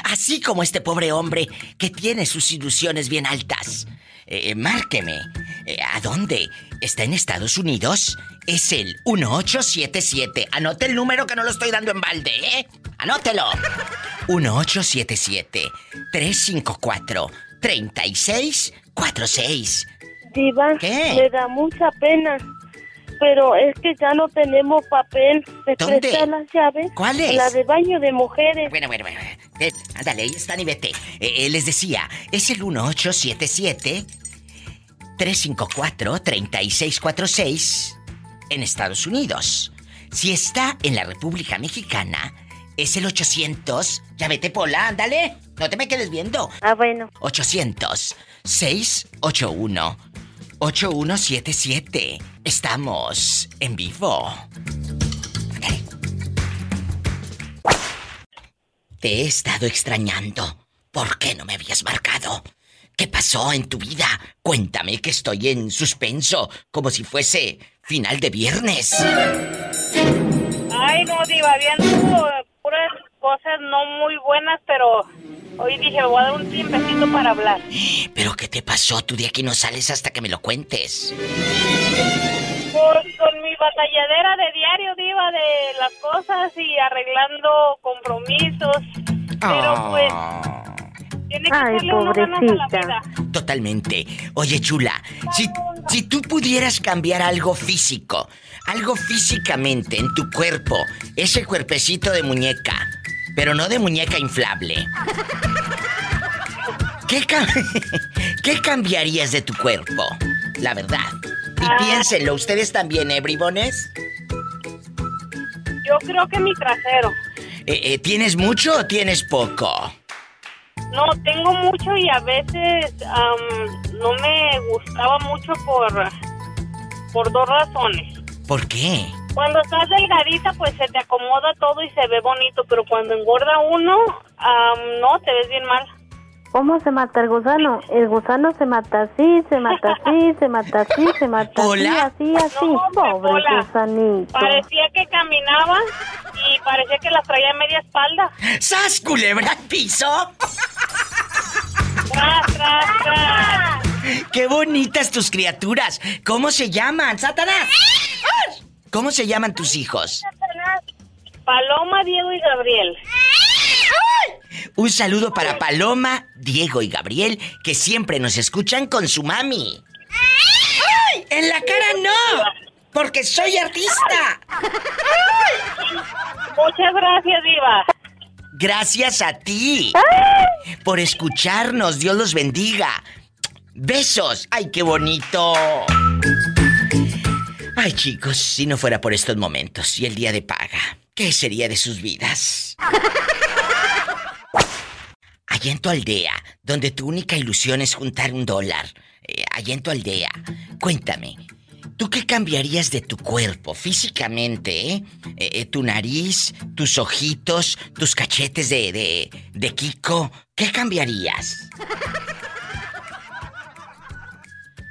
Así como este pobre hombre que tiene sus ilusiones bien altas. Eh, márqueme. Eh, ¿A dónde? ¿Está en Estados Unidos? Es el 1877. Anote el número que no lo estoy dando en balde, ¿eh? Anótelo. 1877-354-3646. Diva, ¿Qué? me da mucha pena. Pero es que ya no tenemos papel. ¿Me ¿Dónde? las llaves? ¿Cuáles? La de baño de mujeres. Bueno, bueno, bueno. Eh, ándale, ahí están y vete. Eh, eh, les decía, es el 1877 354-3646 en Estados Unidos. Si está en la República Mexicana, es el 800. Ya vete, Pola, ándale. No te me quedes viendo. Ah, bueno. 800-681-8177. Estamos en vivo. Ándale. Te he estado extrañando. ¿Por qué no me habías marcado? ¿Qué pasó en tu vida? Cuéntame que estoy en suspenso, como si fuese final de viernes. Ay, no, diva, bien puras cosas no muy buenas, pero hoy dije, voy a dar un tiempecito para hablar. ¿Pero qué te pasó? Tú de aquí no sales hasta que me lo cuentes. Pues con mi batalladera de diario, diva, de las cosas y arreglando compromisos. Pero pues, tiene que Ay, uno ganas a la pobrecita. vida. Totalmente. Oye, chula, si, si tú pudieras cambiar algo físico, algo físicamente en tu cuerpo, ese cuerpecito de muñeca, pero no de muñeca inflable. ¿Qué, <laughs> ¿Qué cambiarías de tu cuerpo? La verdad. Y piénsenlo, ustedes también, ¿eh, bribones? Yo creo que mi trasero. Eh, eh, ¿Tienes mucho o tienes poco? No, tengo mucho y a veces am, no me gustaba mucho por, por dos razones. ¿Por qué? Cuando estás delgadita, pues se te acomoda todo y se ve bonito, pero cuando engorda uno, am, no, te ves bien mal. ¿Cómo se mata el gusano? El gusano se mata así, se mata así, se mata así, se mata Hola. así, así, así. Pobre Pola. gusanito. Parecía que caminaba y parecía que las traía en media espalda. ¡Sas, culebra piso! ¡Tras, tras, tras! ¡Qué bonitas tus criaturas! ¿Cómo se llaman, Satanás? ¿Cómo se llaman tus hijos? Paloma, Diego y Gabriel. Un saludo para Paloma, Diego y Gabriel, que siempre nos escuchan con su mami. ¡Ay! ¡En la cara no! ¡Porque soy artista! Muchas gracias, Diva. Gracias a ti por escucharnos. Dios los bendiga. Besos. ¡Ay, qué bonito! Ay, chicos, si no fuera por estos momentos y el día de paga, ¿qué sería de sus vidas? Allá en tu aldea, donde tu única ilusión es juntar un dólar, eh, allá en tu aldea, cuéntame, ¿tú qué cambiarías de tu cuerpo físicamente? eh? Eh, eh, tu nariz, tus ojitos, tus cachetes de, de, de Kiko, ¿qué cambiarías?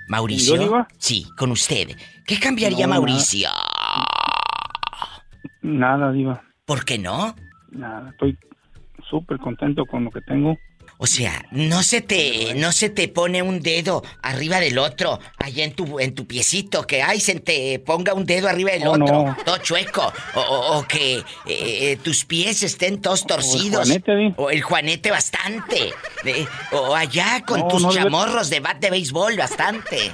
Mauricio. ¿Yo? Sí, con usted. ¿Qué cambiaría No. Mauricio? Nada, Diva. ¿Por qué no? Nada. Estoy súper contento con lo que tengo. O sea, no se te, no se te pone un dedo arriba del otro, allá en tu, en tu piecito, que ay se te ponga un dedo arriba del Oh, otro, no. todo chueco, o, o- o que eh, eh, tus pies estén todos torcidos, Juanete, Di. o el juanete bastante, eh, o allá con No, tus no, chamorros de bat de béisbol bastante,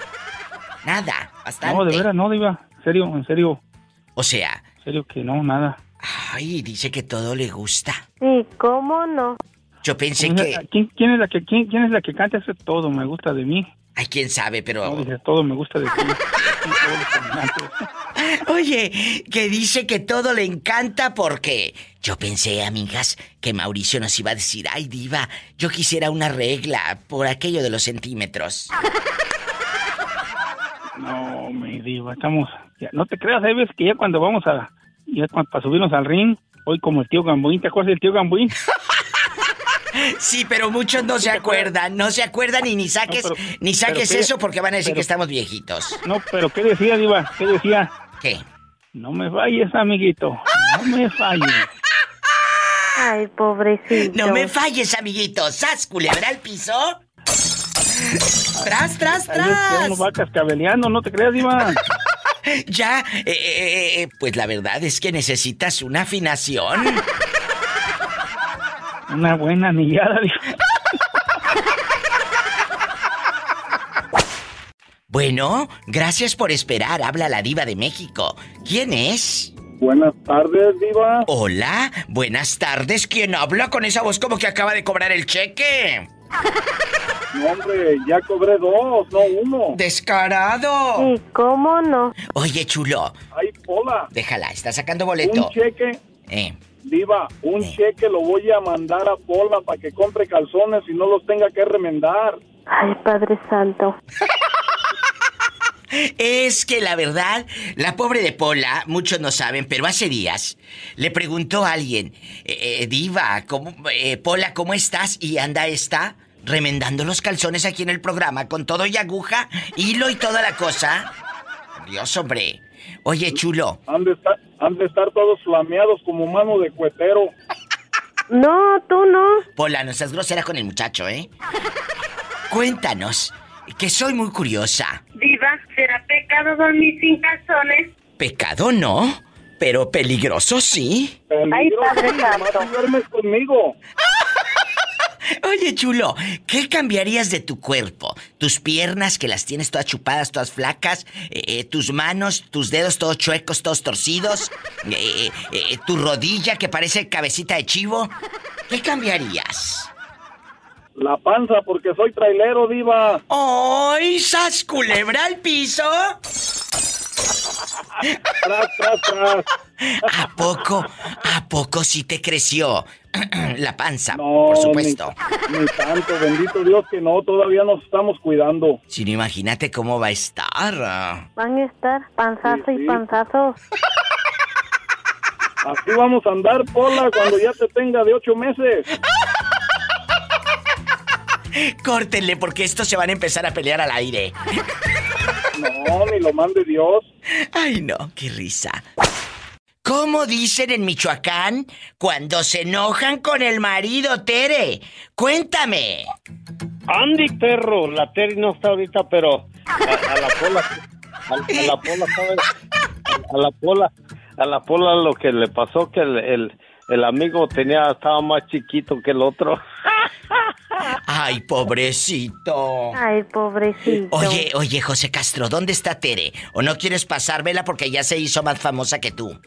nada, bastante. No, de veras, no, Diva. En serio, en serio. O sea. En serio que no, nada. Ay, dice que todo le gusta. Sí, ¿cómo no? Yo pensé que, ¿quién, quién es la que quién, quién es la que canta ese todo? Me gusta de mí. ay, quién sabe, pero. No, dije, todo me gusta de ti. <laughs> Oye, que dice que todo le encanta porque yo pensé, amigas, que Mauricio nos iba a decir, ay diva, yo quisiera una regla por aquello de los centímetros. <laughs> No, mi diva, estamos... ya, no te creas, hay veces que ya cuando vamos a... Ya cuando- para subirnos al ring, hoy como el tío Gambuín, ¿te acuerdas del tío Gambuín? <laughs> Sí, pero muchos no se acuerdan, no se acuerdan y ni saques, No, pero- ni saques qué- eso porque van a decir pero- que estamos viejitos. No, pero ¿qué decía, diva? ¿Qué decía? ¿Qué? No me falles, amiguito. No me falles. Ay, pobrecito. No me falles, amiguito. ¿Sas, culebra al piso? ¡Tras, tras, que uno tras! va cascabeleando, no te creas, diva. <laughs> Ya, eh, eh, eh, pues la verdad es que necesitas una afinación. Una buena anillada, diva. Bueno, gracias por esperar. Habla la diva de México. ¿Quién es? Buenas tardes, Diva. Hola, buenas tardes. ¿Quién habla con esa voz como que acaba de cobrar el cheque? No, hombre, ya cobré dos, no uno. Descarado. Sí, ¿cómo no? Oye, chulo. Ay, Pola. Déjala, está sacando boleto. Un cheque, Eh, Diva, un cheque lo voy a mandar a Pola para que compre calzones y no los tenga que remendar. Ay, Padre Santo. Es que la verdad, la pobre de Pola, muchos no saben, pero hace días le preguntó a alguien, eh, eh, Diva, ¿cómo, eh, Pola, ¿cómo estás? Y anda esta remendando los calzones aquí en el programa con todo y aguja, hilo y toda la cosa. Dios, hombre. Oye, chulo, Han de estar, han de estar todos flameados como mano de cuetero. <laughs> No, tú no. Pola, no seas grosera con el muchacho, ¿eh? Cuéntanos, que soy muy curiosa. Diva, ¿será pecado dormir sin calzones? Pecado no, pero peligroso sí. Ay, Padre Santo. duermes conmigo. <laughs> Oye, chulo, ¿qué cambiarías de tu cuerpo? Tus piernas, que las tienes todas chupadas, todas flacas, eh, eh, tus manos, tus dedos todos chuecos, todos torcidos, <laughs> eh, eh, tu rodilla que parece cabecita de chivo. ¿Qué cambiarías? La panza, porque soy trailero, diva. ¡Ay, sas culebra al piso! Tras, tras, tras. ¿A poco, a poco sí te creció <clears throat> la panza? por supuesto. Ni, ni tanto, bendito Dios que no, todavía nos estamos cuidando. Si no, imagínate cómo va a estar. Van a estar panzazo Sí, y sí. panzazo. <laughs> Así vamos a andar, Pola, cuando ya te tenga de ocho meses. <laughs> Córtenle porque estos se van a empezar a pelear al aire. <laughs> No, ni lo mande Dios. Ay, no, qué risa. ¿Cómo dicen en Michoacán cuando se enojan con el marido, Tere? Cuéntame. Andy, perro. La Terry no está ahorita, pero a, a la pola. A, a la pola, ¿sabes? A la pola. A la pola lo que le pasó que el, el, el amigo tenía estaba más chiquito que el otro. Ay, pobrecito. Ay, pobrecito. Oye, oye, José Castro, ¿dónde está Tere? ¿O no quieres pasármela porque ya se hizo más famosa que tú?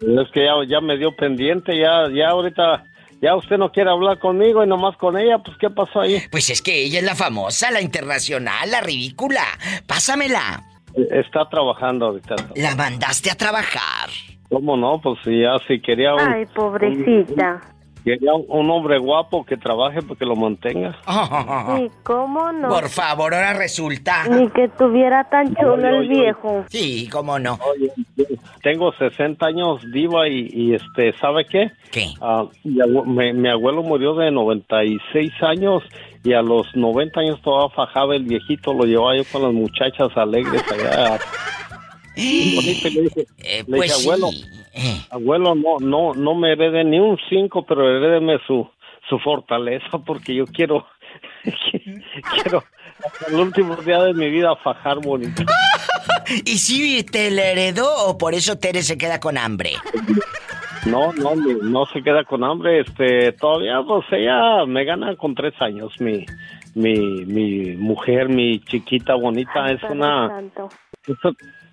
Es que ya, ya me dio pendiente, ya, ya ahorita, ya usted no quiere hablar conmigo y nomás con ella, pues ¿qué pasó ahí? Pues es que ella es la famosa, la internacional, la ridícula. Pásamela. Está trabajando ahorita. La mandaste a trabajar. ¿Cómo no? Pues si ya si quería un, Ay, pobrecita. Quería un, un hombre guapo que trabaje porque lo mantenga. <laughs> Sí, ¿cómo no? Por favor, ahora resulta. Ni que tuviera tan chulo el viejo. Sí, cómo no. Tengo 60 años diva y, y, este, ¿sabe qué? ¿Qué? Ah, mi, abue- mi- mi abuelo murió de 96 años y a los 90 años todavía fajaba el viejito, lo llevaba yo con las muchachas alegres allá. <laughs> Bonito, y le dije, le dije, pues sí. Abuelo, abuelo, no, no, no me herede ni un 5, pero herédeme su, su fortaleza porque yo quiero, <laughs> quiero hasta el último día de mi vida fajar bonito. <laughs> ¿Y si te la heredó o por eso Tere se queda con hambre? No, no, no se queda con hambre. Este, todavía, pues ella me gana con tres años. Mi, mi, mi mujer, mi chiquita bonita, es una, Santo. es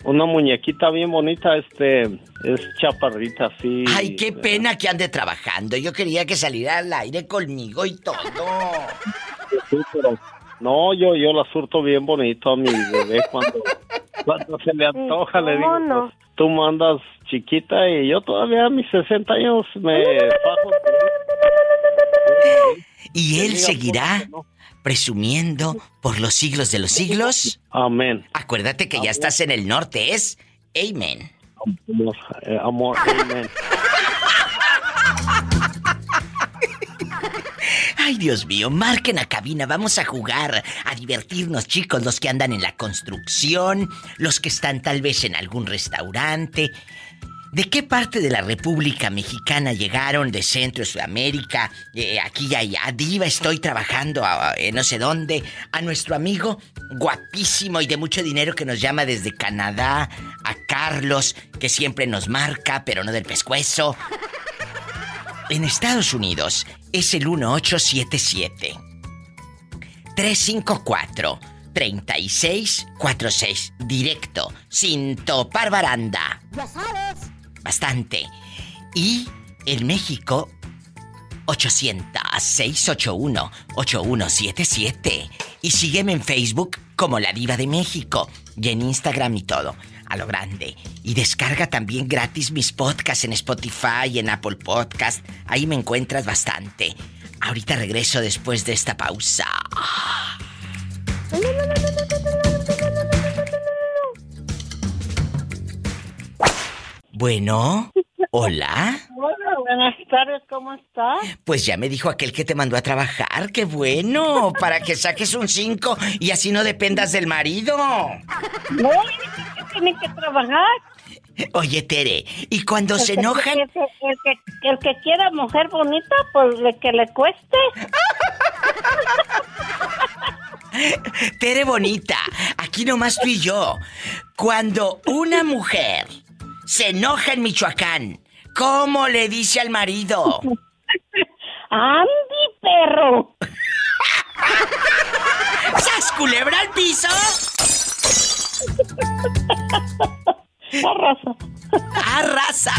una muñequita bien bonita. Este, es chaparrita, así. Ay, qué pena que ande trabajando. Yo quería que saliera al aire conmigo y todo. Sí, pero no, yo, yo la surto bien bonito a mi bebé cuando, cuando se le antoja. le digo, ¿cómo no? pues, tú mandas chiquita y yo todavía a mis 60 años me fajo. Y él seguirá presumiendo por los siglos de los siglos. Amén. Acuérdate que ya estás en el norte, es Amen. Amor, eh, amor, amén. <laughs> Ay, Dios mío, marquen a cabina, vamos a jugar, a divertirnos, chicos, los que andan en la construcción, los que están tal vez en algún restaurante. ¿De qué parte de la República Mexicana llegaron? ¿De Centro, Sudamérica? Eh, aquí y allá. Diva, estoy trabajando a- a- no sé dónde. A nuestro amigo guapísimo y de mucho dinero que nos llama desde Canadá. A Carlos, que siempre nos marca, pero no del pescuezo. En Estados Unidos es el 1877 354 3646 directo, sin topar baranda. Ya sabes. Bastante. Y en México 800-681-8177. Y sígueme en Facebook como La Diva de México. Y en Instagram y todo. A lo grande. Y descarga también gratis mis podcasts en Spotify y en Apple Podcast. Ahí me encuentras bastante. Ahorita regreso después de esta pausa. Bueno, hola. Hola, buenas tardes, ¿cómo está? Pues ya me dijo aquel que te mandó a trabajar, qué bueno, para que saques un 5 y así no dependas del marido. No, que tiene que trabajar. Oye, Tere, y cuando El se que- enojan... El que, el que- el que quiera mujer bonita, pues le, que le cueste. Tere bonita, aquí nomás tú y yo. Cuando una mujer se enoja en Michoacán, ¿cómo le dice al marido? <laughs> ¡Andy, perro! <laughs> ¡Sas, culebra al piso! Arrasa. ¡Arrasa!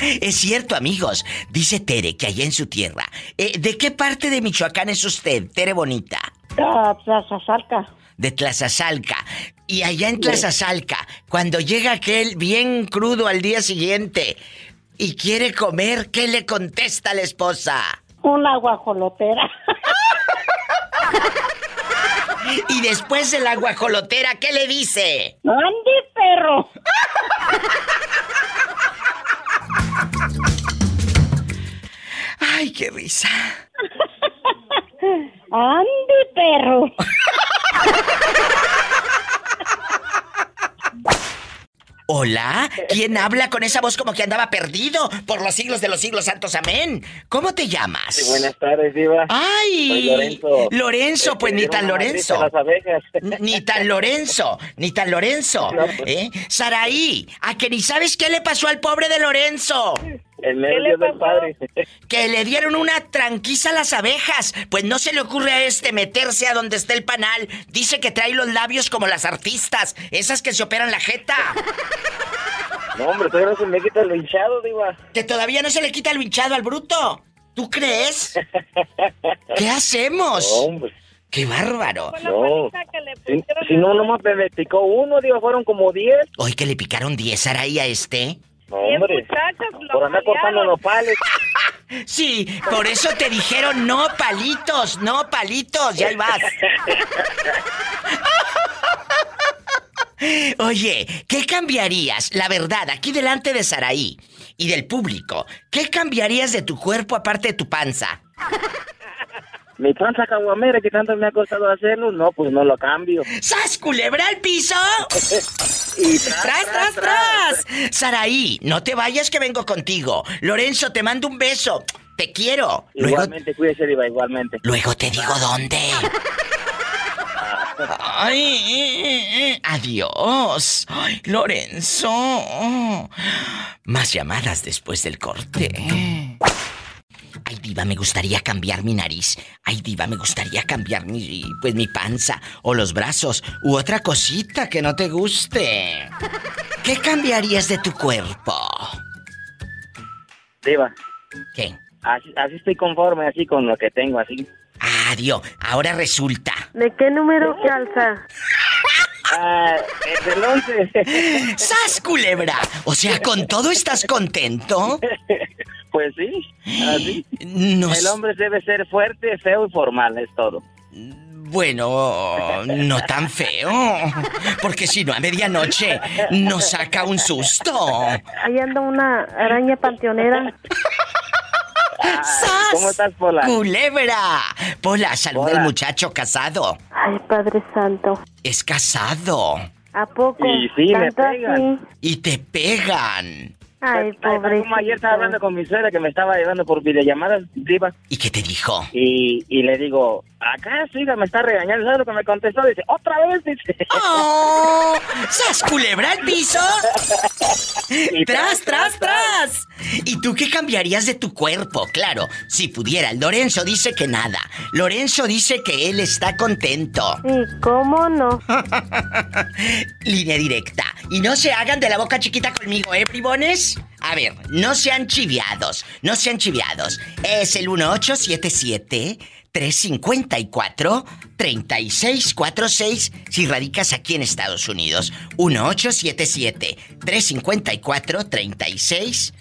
<laughs> Es cierto, amigos. Dice Tere que allá en su tierra. eh, ¿De qué parte de Michoacán es usted, Tere Bonita? Ah, Tlazazalca. De Tlazazalca. Y allá en Tlazazalca, cuando llega aquel bien crudo al día siguiente y quiere comer, ¿qué le contesta la esposa? Una guajolotera. <laughs> Y después de la guajolotera, ¿qué le dice? ¡Andy, perro! ¡Ay, qué risa! <laughs> ¡Andy, perro! <laughs> ¿Hola? ¿Quién habla con esa voz como que andaba perdido por los siglos de los siglos santos? Amén. ¿Cómo te llamas? Sí, buenas tardes, Diva. ¡Ay! Soy Lorenzo. Lorenzo, pues ni Este, tan una matriz Lorenzo. de las abejas. Ni tan Lorenzo, ni tan Lorenzo. No, pues. ¿Eh? Saraí, a que ni sabes qué le pasó al pobre de Lorenzo. El nervio del padre. Que le dieron una tranquiza a las abejas. Pues no se le ocurre a este meterse a donde está el panal. Dice que trae los labios como las artistas, esas que se operan la jeta. No, hombre, todavía no se me quita lo hinchado, Diva. Que todavía no se le quita el hinchado al bruto. ¿Tú crees? ¿Qué hacemos? No, hombre. ¡Qué bárbaro! No. Si, si no, nomás me picó uno, Diva, fueron como diez. Hoy que le picaron 10 Saraí a este. No, hombre. Por andar cortando los pales. <laughs> Sí, por eso te dijeron no palitos, no palitos, ya ahí vas. <laughs> Oye, ¿qué cambiarías? La verdad, aquí delante de Saraí y del público, ¿qué cambiarías de tu cuerpo aparte de tu panza? Mi panza caguamera que tanto me ha costado hacerlo, no, pues no lo cambio. ¡Sas, culebra al piso! <laughs> y <laughs> ¡Tras, tras, tras! Saraí, no te vayas que vengo contigo. Lorenzo, te mando un beso. Te quiero. Luego, Igualmente, cuídese, Diva, igualmente. luego te digo dónde. <laughs> Ay, adiós. Ay, Lorenzo. Más llamadas después del corte. Ay, diva, me gustaría cambiar mi nariz. Ay, diva, me gustaría cambiar mi, pues, mi panza o los brazos u otra cosita que no te guste. ¿Qué cambiarías de tu cuerpo? Diva. ¿Qué? Así, así estoy conforme, así con lo que tengo, así. Adiós. Ahora resulta. ¿De qué número calza? Ah, es el 11. ¡Sas, culebra! O sea, ¿con todo estás contento? <laughs> Pues sí, así. No El hombre debe ser fuerte, feo y formal, es todo. Bueno, no tan feo. Porque si no, a medianoche nos saca un susto. Ahí anda una araña panteonera. ¡Sas! ¿Cómo estás, Pola? ¡Culebra! Pola, saluda al muchacho casado. Ay, Padre Santo. Es casado. ¿A poco? Y sí, me ¿Tanto pegan. así? Y te pegan. Ay, Ay, Como ayer estaba hablando con mi suegra que me estaba llevando por videollamadas, Diva. ¿Y qué te dijo? Y, y le digo, acá hija me está regañando. ¿Sabes lo que me contestó? Dice, otra vez, dice. ¡Oh! ¡Sas, culebra al piso! <laughs> ¡Tras, tras, tras! ¿Y tú qué cambiarías de tu cuerpo? Claro, si pudiera. Lorenzo dice que nada. Lorenzo dice que él está contento. ¿Y cómo no? <laughs> Línea directa. Y no se hagan de la boca chiquita conmigo, ¿eh, bribones? A ver, no sean chiviados, no sean chiviados. Es el 1877 354 3646 si radicas aquí en Estados Unidos. 1877 354 3646.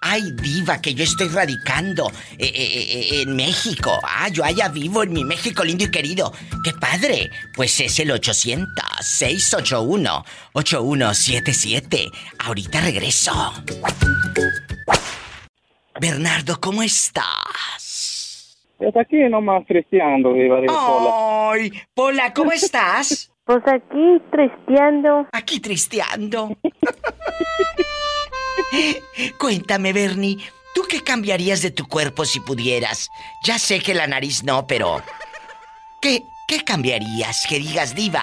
Ay, diva, que yo estoy radicando eh, eh, eh, en México. Ah, yo allá vivo en mi México lindo y querido. ¡Qué padre! Pues es el 800-681-8177. Ahorita regreso. Bernardo, ¿cómo estás? Pues aquí nomás cristiando, Diva, digo, Pola. Ay, Pola, ¿cómo <laughs> estás? Pues aquí tristeando. Aquí tristeando. <laughs> <laughs> Cuéntame, Bernie, ¿tú qué cambiarías de tu cuerpo si pudieras? Ya sé que la nariz no, pero... ¿Qué, qué cambiarías? Que digas, diva,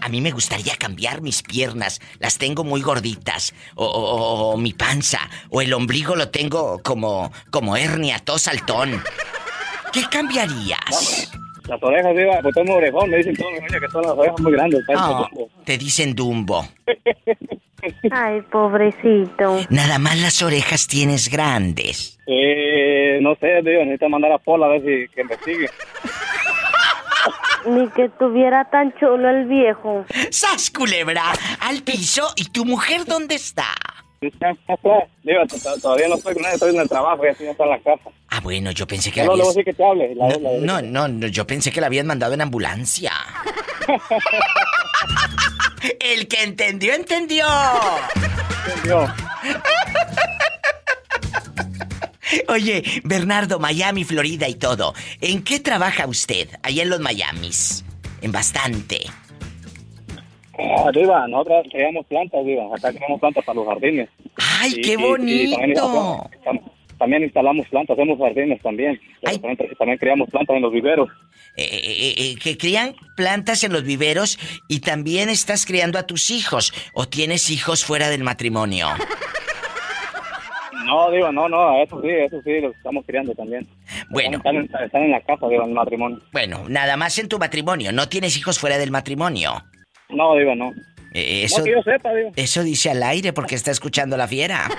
a mí me gustaría cambiar mis piernas, las tengo muy gorditas, o, o- o mi panza, o el ombligo lo tengo como, como hernia, todo saltón. ¿Qué cambiarías? Las orejas, Diva, pues tengo orejón, me dicen todos niños que son las orejas muy grandes. como- te dicen Dumbo. <laughs> <laughs> Ay, pobrecito. Nada más las orejas tienes grandes. Eh, no sé, Diva, necesito mandar a Paul a ver si que investigue. Ni que tuviera tan chulo el viejo. ¡Sas, culebra! Al piso. ¿Y tu mujer dónde está? To- todavía no estoy con ella, estoy en el trabajo, ya estoy está en la casa. Ah, bueno, yo pensé que No, la no, le voy a habías... decir que te hable. La- la- No, no, no, yo pensé que la habían mandado en ambulancia. <laughs> El que entendió, entendió. Entendió. Oye, Bernardo, Miami, Florida y todo. ¿En qué trabaja usted? Allá en los Miamis. En bastante. Ah, Diva, nosotros creamos plantas, Diva. Acá creamos plantas para los jardines. ¡Ay, Y- qué y- y también, bonito! También instalamos plantas, hacemos jardines también. Pero También, también creamos plantas en los viveros. Eh, eh, eh, que crían plantas en los viveros y también estás criando a tus hijos. ¿O tienes hijos fuera del matrimonio? No, Diva, no, no, eso sí, eso sí, los estamos criando también. Bueno. Están, en- están en la casa, Diva, en el matrimonio. Bueno, nada más en tu matrimonio. ¿No tienes hijos fuera del matrimonio? No, Diva, no. Eso, No que yo sepa, Diva. eso dice al aire porque está escuchando la fiera. <laughs>